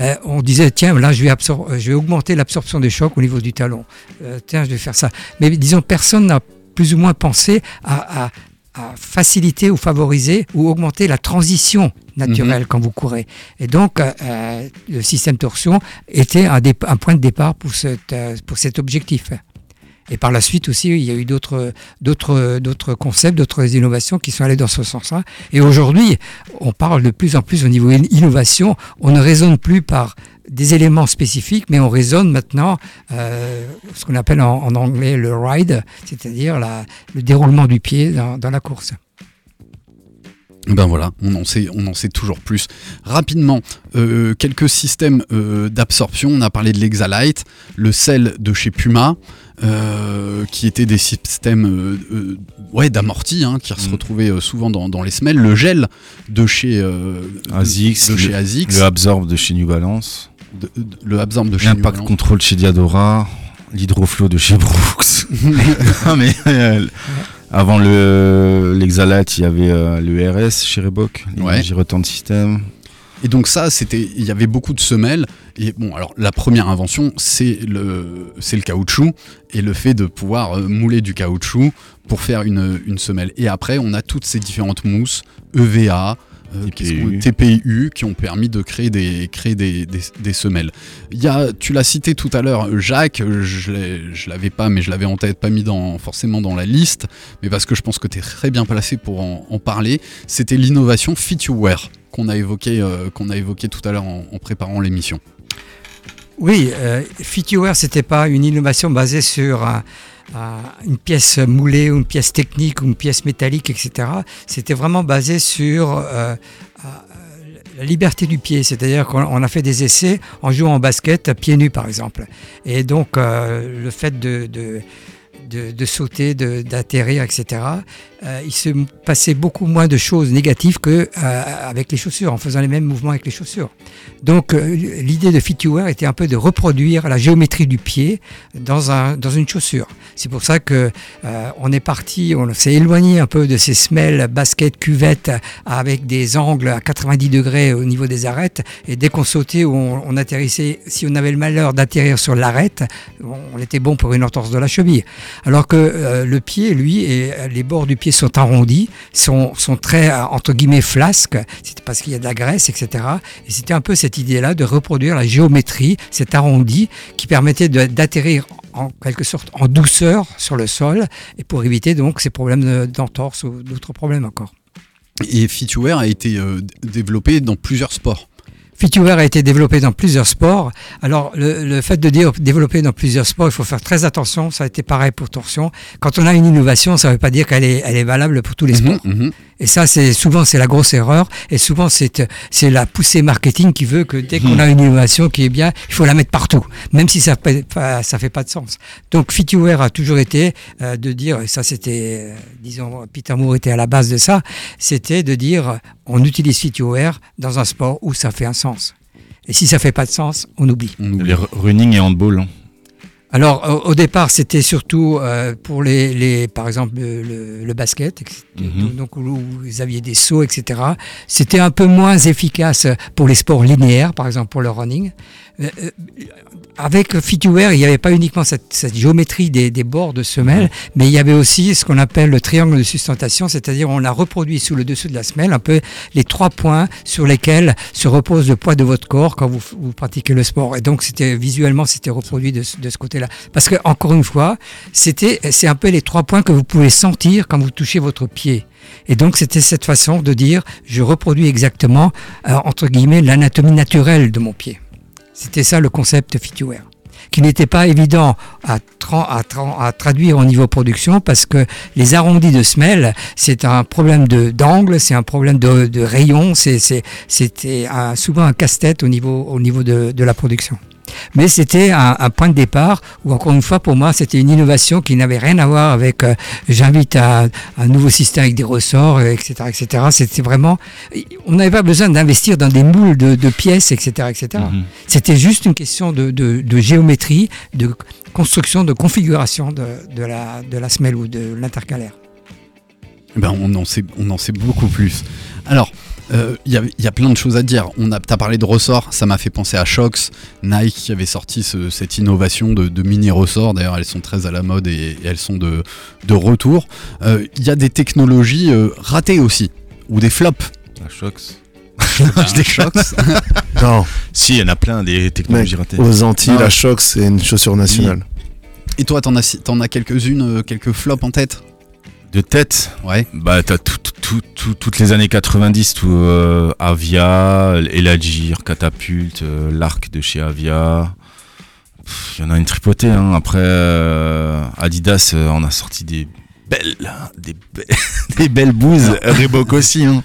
Euh, on disait tiens là je vais, absor- euh, je vais augmenter l'absorption des chocs au niveau du talon. Euh, tiens je vais faire ça. Mais disons personne n'a plus ou moins pensé à, à- à faciliter ou favoriser ou augmenter la transition naturelle quand vous courez. Et donc euh, le système torsion était un, point de départ pour, cette, pour cet objectif. Et par la suite aussi, il y a eu d'autres, d'autres, d'autres concepts, d'autres innovations qui sont allées dans ce sens-là. Et aujourd'hui, on parle de plus en plus au niveau in- innovation. On ne raisonne plus par des éléments spécifiques, mais on raisonne maintenant euh, ce qu'on appelle en, anglais le ride, c'est-à-dire le déroulement du pied dans, dans la course. Ben voilà, on en sait, on en sait toujours plus. Rapidement, euh, quelques systèmes euh, d'absorption. On a parlé de l'Exalite, le sel de chez Puma, euh, qui étaient des systèmes ouais, d'amorti, hein, qui se Mm. retrouvaient souvent dans, dans les semelles. Le gel de chez de le- chez ASICS, Le Absorb de chez New Balance. de- de- le Absorb de chez L'Impact New Balance. Control chez Diadora. L'Hydroflow de chez Brooks. [LAUGHS] [LAUGHS] Non, mais, euh, avant le l'Exalite, il y avait euh, le RS chez Reebok. Ouais. L'Energy Return System. Et donc ça, c'était, il y avait beaucoup de semelles. Et bon, alors la première invention, c'est le, c'est le caoutchouc et le fait de pouvoir euh, mouler du caoutchouc pour faire une, une semelle. Et après, on a toutes ces différentes mousses, EVA, euh, TPU, qui ont permis de créer des, créer des, des, des semelles. Il y a, tu l'as cité tout à l'heure, Jacques, je l'avais pas, mais je l'avais en tête, pas mis dans, forcément dans la liste, mais parce que je pense que tu es très bien placé pour en, en parler. C'était l'innovation Fit You Wear qu'on a évoqué, euh, qu'on a évoqué tout à l'heure en, en préparant l'émission. Oui, euh, FitUwear, c'était pas une innovation basée sur un- un- une pièce moulée ou une pièce technique une pièce métallique, etc. C'était vraiment basé sur euh, euh, la liberté du pied, c'est-à-dire qu'on on a fait des essais en jouant en basket pieds nus, par exemple. Et donc, euh, le fait de, sauter, d'atterrir, etc. euh, il se passait beaucoup moins de choses négatives que euh, les chaussures, en faisant les mêmes mouvements avec les chaussures. Donc euh, l'idée de FitUwear était un peu de reproduire la géométrie du pied dans, un, dans une chaussure. C'est pour ça que on est parti, on s'est éloigné un peu de ces semelles basket cuvette avec des angles à 90 degrés au niveau des arêtes. Et dès qu'on sautait ou on, atterrissait, si on avait le malheur d'atterrir sur l'arête, on, était bon pour une entorse de la cheville. Alors que le pied, lui, et les bords du pied sont arrondis, sont, sont très, entre guillemets, flasques, c'est parce qu'il y a de la graisse, etc. Et c'était un peu cette idée-là de reproduire la géométrie, cet arrondi, qui permettait d'atterrir en quelque sorte en douceur sur le sol, et pour éviter donc ces problèmes de- d'entorse ou d'autres problèmes encore. Et FitUwear a été euh, développé dans plusieurs sports. FitUwear a été développé dans plusieurs sports. Alors, le, le fait de dire développé dans plusieurs sports, il faut faire très attention. Ça a été pareil pour Torsion. Quand on a une innovation, ça ne veut pas dire qu'elle est, elle est valable pour tous les sports. Mhm. Et ça, c'est souvent c'est la grosse erreur. Et souvent, c'est c'est la poussée marketing qui veut que dès qu'on a une innovation qui est bien, il faut la mettre partout, même si ça fait pas, ça fait pas de sens. Donc, FitUwear a toujours été euh, de dire, et ça c'était, euh, disons, Peter Moore était à la base de ça, c'était de dire, on utilise FitUwear dans un sport où ça fait un sens. Et si ça fait pas de sens, on oublie. Les r- running et handball. Alors au, au départ, c'était surtout euh, pour les, les, par exemple le, le- le basket, etc. Mhm. donc où vous aviez des sauts, etc. C'était un peu moins efficace pour les sports linéaires, par exemple pour le running. Euh, euh, avec FitUwear, il n'y avait pas uniquement cette, cette géométrie des, des bords de semelle, mais il y avait aussi ce qu'on appelle le triangle de sustentation, c'est-à-dire on a reproduit sous le dessous de la semelle un peu les trois points sur lesquels se repose le poids de votre corps quand vous, vous pratiquez le sport. Et donc c'était visuellement c'était reproduit de, de ce côté-là. Parce que encore une fois, c'était c'est un peu les trois points que vous pouvez sentir quand vous touchez votre pied. Et donc c'était cette façon de dire je reproduis exactement euh, entre guillemets l'anatomie naturelle de mon pied. C'était ça le concept FitUwear qui n'était pas évident à, à tra- à traduire au niveau production parce que les arrondis de semelle, c'est un problème d'angle, c'est un problème de, de rayon, c'était un- souvent un casse-tête au niveau, au niveau de la production. Mais c'était un, un point de départ où, encore une fois, pour moi, c'était une innovation qui n'avait rien à voir avec euh, j'invite à un nouveau système avec des ressorts, euh, etc. etc. C'était vraiment. On n'avait pas besoin d'investir dans des moules de, de pièces, etc. etc. Mhm. C'était juste une question de, de- de géométrie, de construction, de configuration de, de la, de la semelle ou de l'intercalaire. Ben, on, en sait, on en sait beaucoup plus. Alors, euh, il y, a- il y a plein de choses à dire. On a, t'as parlé de ressorts, ça m'a fait penser à Shox, Nike qui avait sorti ce- cette innovation de, de mini ressorts. D'ailleurs, elles sont très à la mode et, et elles sont de, de retour. Euh, Il y a des technologies euh, ratées aussi, ou des flops. La Shox. [LAUGHS] des Shox. [LAUGHS] Non, Si, il y en a plein des technologies mec, ratées. aux Antilles, Ah. la choc, c'est une chaussure nationale. Et toi, t'en as, t'en as quelques-unes, euh, quelques flops en tête? De tête, Ouais. bah t'as tout- tout- tout- tout- toutes les années 90, tout, euh, Avia, Elagir, Catapulte, euh, l'arc de chez Avia. Il y en a une tripotée. Hein. Après, euh, Adidas, on a sorti des belles, des, be- [LAUGHS] des belles bouses. Reebok aussi. Hein.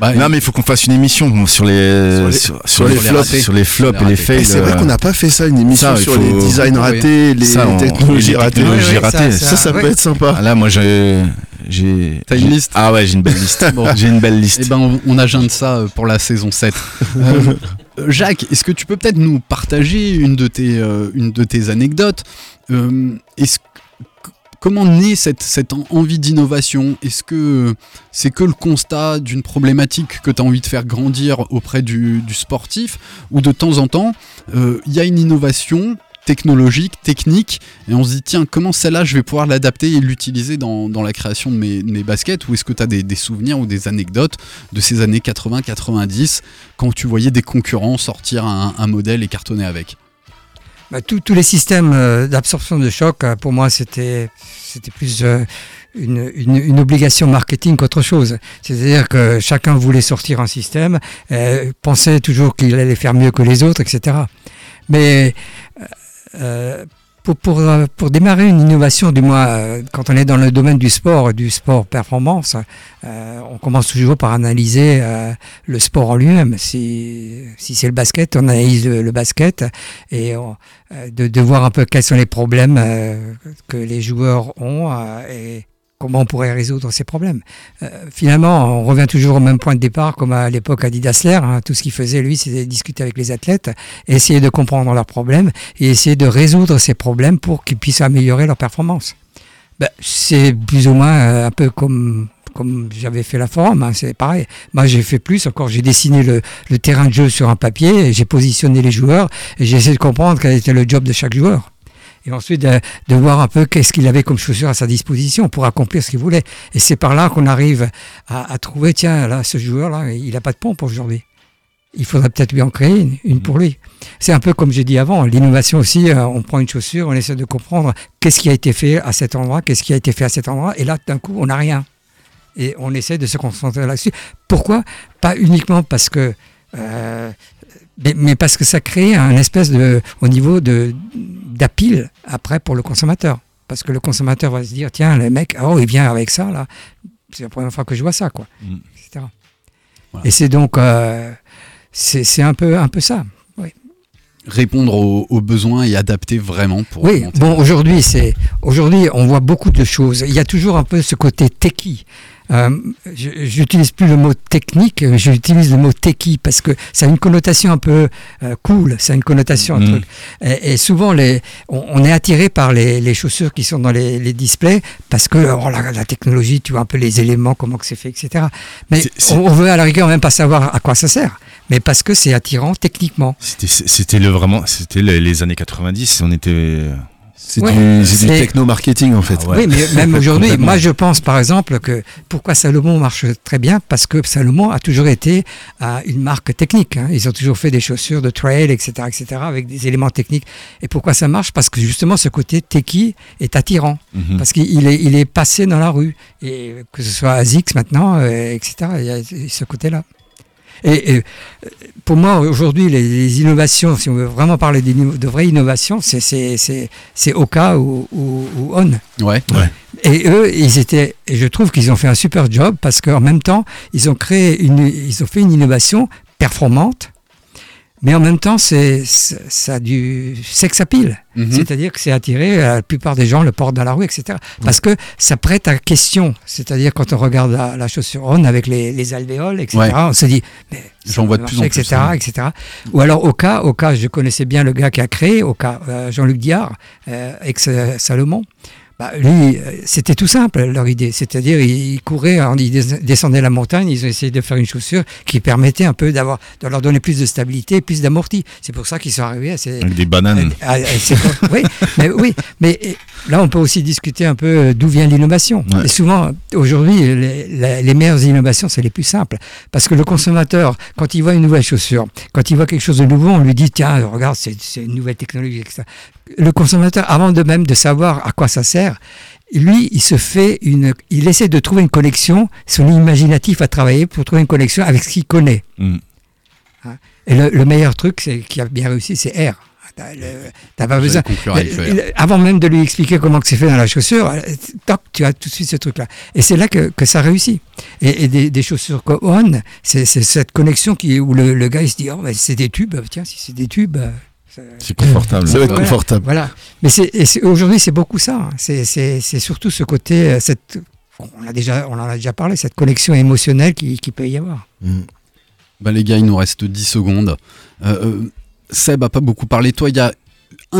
Bah, non, mais il faut qu'on fasse une émission sur les, Sur les- sur, sur les les flops. sur les flops et les ratés. fails. Et c'est vrai euh, qu'on n'a pas fait ça, une émission ça, sur faut- les designs Oui. ratés, les Ça, on- technologies les ratées. technologies Oui, oui, ratées. ça, Ça, peut être sympa. Ah, là, moi, j'ai, j'ai. T'as une liste Ah ouais, j'ai une belle [LAUGHS] liste. Bon. J'ai une belle liste. Eh ben, on, on agende ça euh, pour la saison 7. [LAUGHS] Euh, Jacques, est-ce que tu peux peut-être nous partager une de tes, euh, une de tes anecdotes? Euh, est-ce Comment naît cette, cette en- envie d'innovation? Est-ce que c'est que le constat d'une problématique que tu as envie de faire grandir auprès du, sportif? Ou de temps en temps, euh, il y a une innovation technologique, technique, et on se dit, tiens, comment celle-là, je vais pouvoir l'adapter et l'utiliser dans, dans la création de mes, mes baskets? Ou est-ce que tu des, des souvenirs ou des anecdotes de ces années 80-90 quand tu voyais des concurrents sortir un modèle et cartonner avec? Bah, tous- tous les systèmes euh, d'absorption de choc, euh, pour moi, c'était plus euh, une, obligation marketing qu'autre chose. C'est-à-dire que chacun voulait sortir un système, pensait toujours qu'il allait faire mieux que les autres, etc. Mais pour, pour, euh, pour démarrer une innovation, du moins euh, quand on est dans le domaine du sport, du sport performance, euh, on commence toujours par analyser euh, le sport en lui-même. Si, si c'est le basket, on analyse le, basket et on- euh, de, de voir un peu quels sont les problèmes euh, que les joueurs ont et comment on pourrait résoudre ces problèmes. Euh, finalement, on revient toujours au même point de départ comme à l'époque Adidas Lair. hein. Tout ce qu'il faisait, lui, c'était discuter avec les athlètes, essayer de comprendre leurs problèmes et essayer de résoudre ces problèmes pour qu'ils puissent améliorer leur performance. Ben, c'est plus ou moins euh, un peu comme comme j'avais fait la forum, hein, c'est pareil. Moi, j'ai fait plus encore. J'ai dessiné le, le terrain de jeu sur un papier, j'ai positionné les joueurs et j'ai essayé de comprendre quel était le job de chaque joueur. Et ensuite, de, de voir un peu qu'est-ce qu'il avait comme chaussures à sa disposition pour accomplir ce qu'il voulait. Et c'est par là qu'on arrive à, à trouver, tiens, là, ce joueur-là, il n'a pas de pompe aujourd'hui. Il faudrait peut-être lui en créer une, une pour lui. C'est un peu comme j'ai dit avant, l'innovation aussi, euh, on prend une chaussure, on essaie de comprendre qu'est-ce qui a été fait à cet endroit, qu'est-ce qui a été fait à cet endroit, et là, d'un coup, on n'a rien. Et on essaie de se concentrer là-dessus. Pourquoi? Pas uniquement parce que... euh, mais, mais parce que ça crée un espèce de... au niveau de d'appil après pour le consommateur. Parce que le consommateur va se dire, tiens, le mec, oh, il vient avec ça, là. C'est la première fois que je vois ça, quoi. Mm. Etc. Voilà. Et c'est donc... euh, c'est un peu, un peu ça. Répondre aux, aux besoins et adapter vraiment pour Oui, bon, aujourd'hui, c'est aujourd'hui, on voit beaucoup de choses. Il y a toujours un peu ce côté techie. Euh, J'utilise plus le mot technique, mais j'utilise le mot techie parce que ça a une connotation un peu euh, cool, ça a une connotation un Mhm. truc. Et, et souvent, les, on, on est attiré par les, les chaussures qui sont dans les, les displays parce que oh, la, la technologie, tu vois un peu les éléments, comment que c'est fait, etc. Mais C'est- c'est- on, on veut à la rigueur même pas savoir à quoi ça sert, mais parce que c'est attirant techniquement. C'était, c'était le vraiment, c'était les, les années 90. On était. C'est Ouais, du, techno-marketing en fait. Ah ouais. Oui, mais même [LAUGHS] aujourd'hui, moi je pense par exemple que pourquoi Salomon marche très bien? Parce que Salomon a toujours été euh, une marque technique. hein. Ils ont toujours fait des chaussures de trail, etc., etc., avec des éléments techniques. Et pourquoi ça marche? Parce que justement ce côté techie est attirant. Mhm. Parce qu'il est, il est passé dans la rue. Et que ce soit ASICS maintenant, euh, etc., il y a ce côté-là. Et, et, pour moi, aujourd'hui, les, les innovations, si on veut vraiment parler de vraies innovations, c'est- c'est c'est- c'est Oka ou, ou, ou On. Ouais. Et eux, ils étaient, et je trouve qu'ils ont fait un super job parce qu'en même temps, ils ont créé une, ils ont fait une innovation performante, mais en même temps, c'est, ça a du sex appeal. Mhm. C'est-à-dire que c'est attiré, euh, la plupart des gens le portent dans la rue, etc. Parce que ça prête à question. C'est-à-dire quand on regarde la, la chaussure on avec les, les alvéoles, etc., Ouais. on se dit, mais J'en vois de plus en plus, etc., hein. etc. Ou alors Oka, Oka, je connaissais bien le gars qui a créé Oka, euh, Jean-Luc Diard, euh, ex-Salomon. Bah, lui, euh, c'était tout simple leur idée. C'est-à-dire, ils couraient, hein, ils des- descendaient la montagne, ils ont essayé de faire une chaussure qui permettait un peu d'avoir, de leur donner plus de stabilité, plus d'amorti. C'est pour ça qu'ils sont arrivés à ces, Avec des bananes. à- à ces- [LAUGHS] oui, mais oui, mais là on peut aussi discuter un peu euh, d'où vient l'innovation. Ouais. Et souvent, aujourd'hui, les, les- les meilleures innovations, c'est les plus simples. Parce que le consommateur, quand il voit une nouvelle chaussure, quand il voit quelque chose de nouveau, on lui dit, tiens, regarde, c'est une nouvelle technologie, etc. le consommateur, avant de même de savoir à quoi ça sert, lui, il se fait une, il essaie de trouver une connexion. Son imaginatif à travailler pour trouver une connexion avec ce qu'il connaît. Mm. Hein. Et le, le meilleur truc, c'est qui a bien réussi, c'est R. T'as pas besoin. Avant même de lui expliquer comment c'est fait dans la chaussure, toc, tu as tout de suite ce truc-là. Et c'est là que, que ça réussit. Et, et des, des chaussures comme On, c'est cette connexion qui, où le, le gars il se dit, oh, bah, c'est des tubes, tiens, si c'est des tubes. C'est confortable. Ça va être Voilà. confortable. Voilà. Mais aujourd'hui, c'est beaucoup ça. C'est- surtout ce côté, euh, cette, on, a déjà, on en a déjà parlé, cette connexion émotionnelle qui, qui peut y avoir. Bah les gars, il nous reste 10 secondes. Euh, euh, Seb a pas beaucoup parlé. Toi, il y a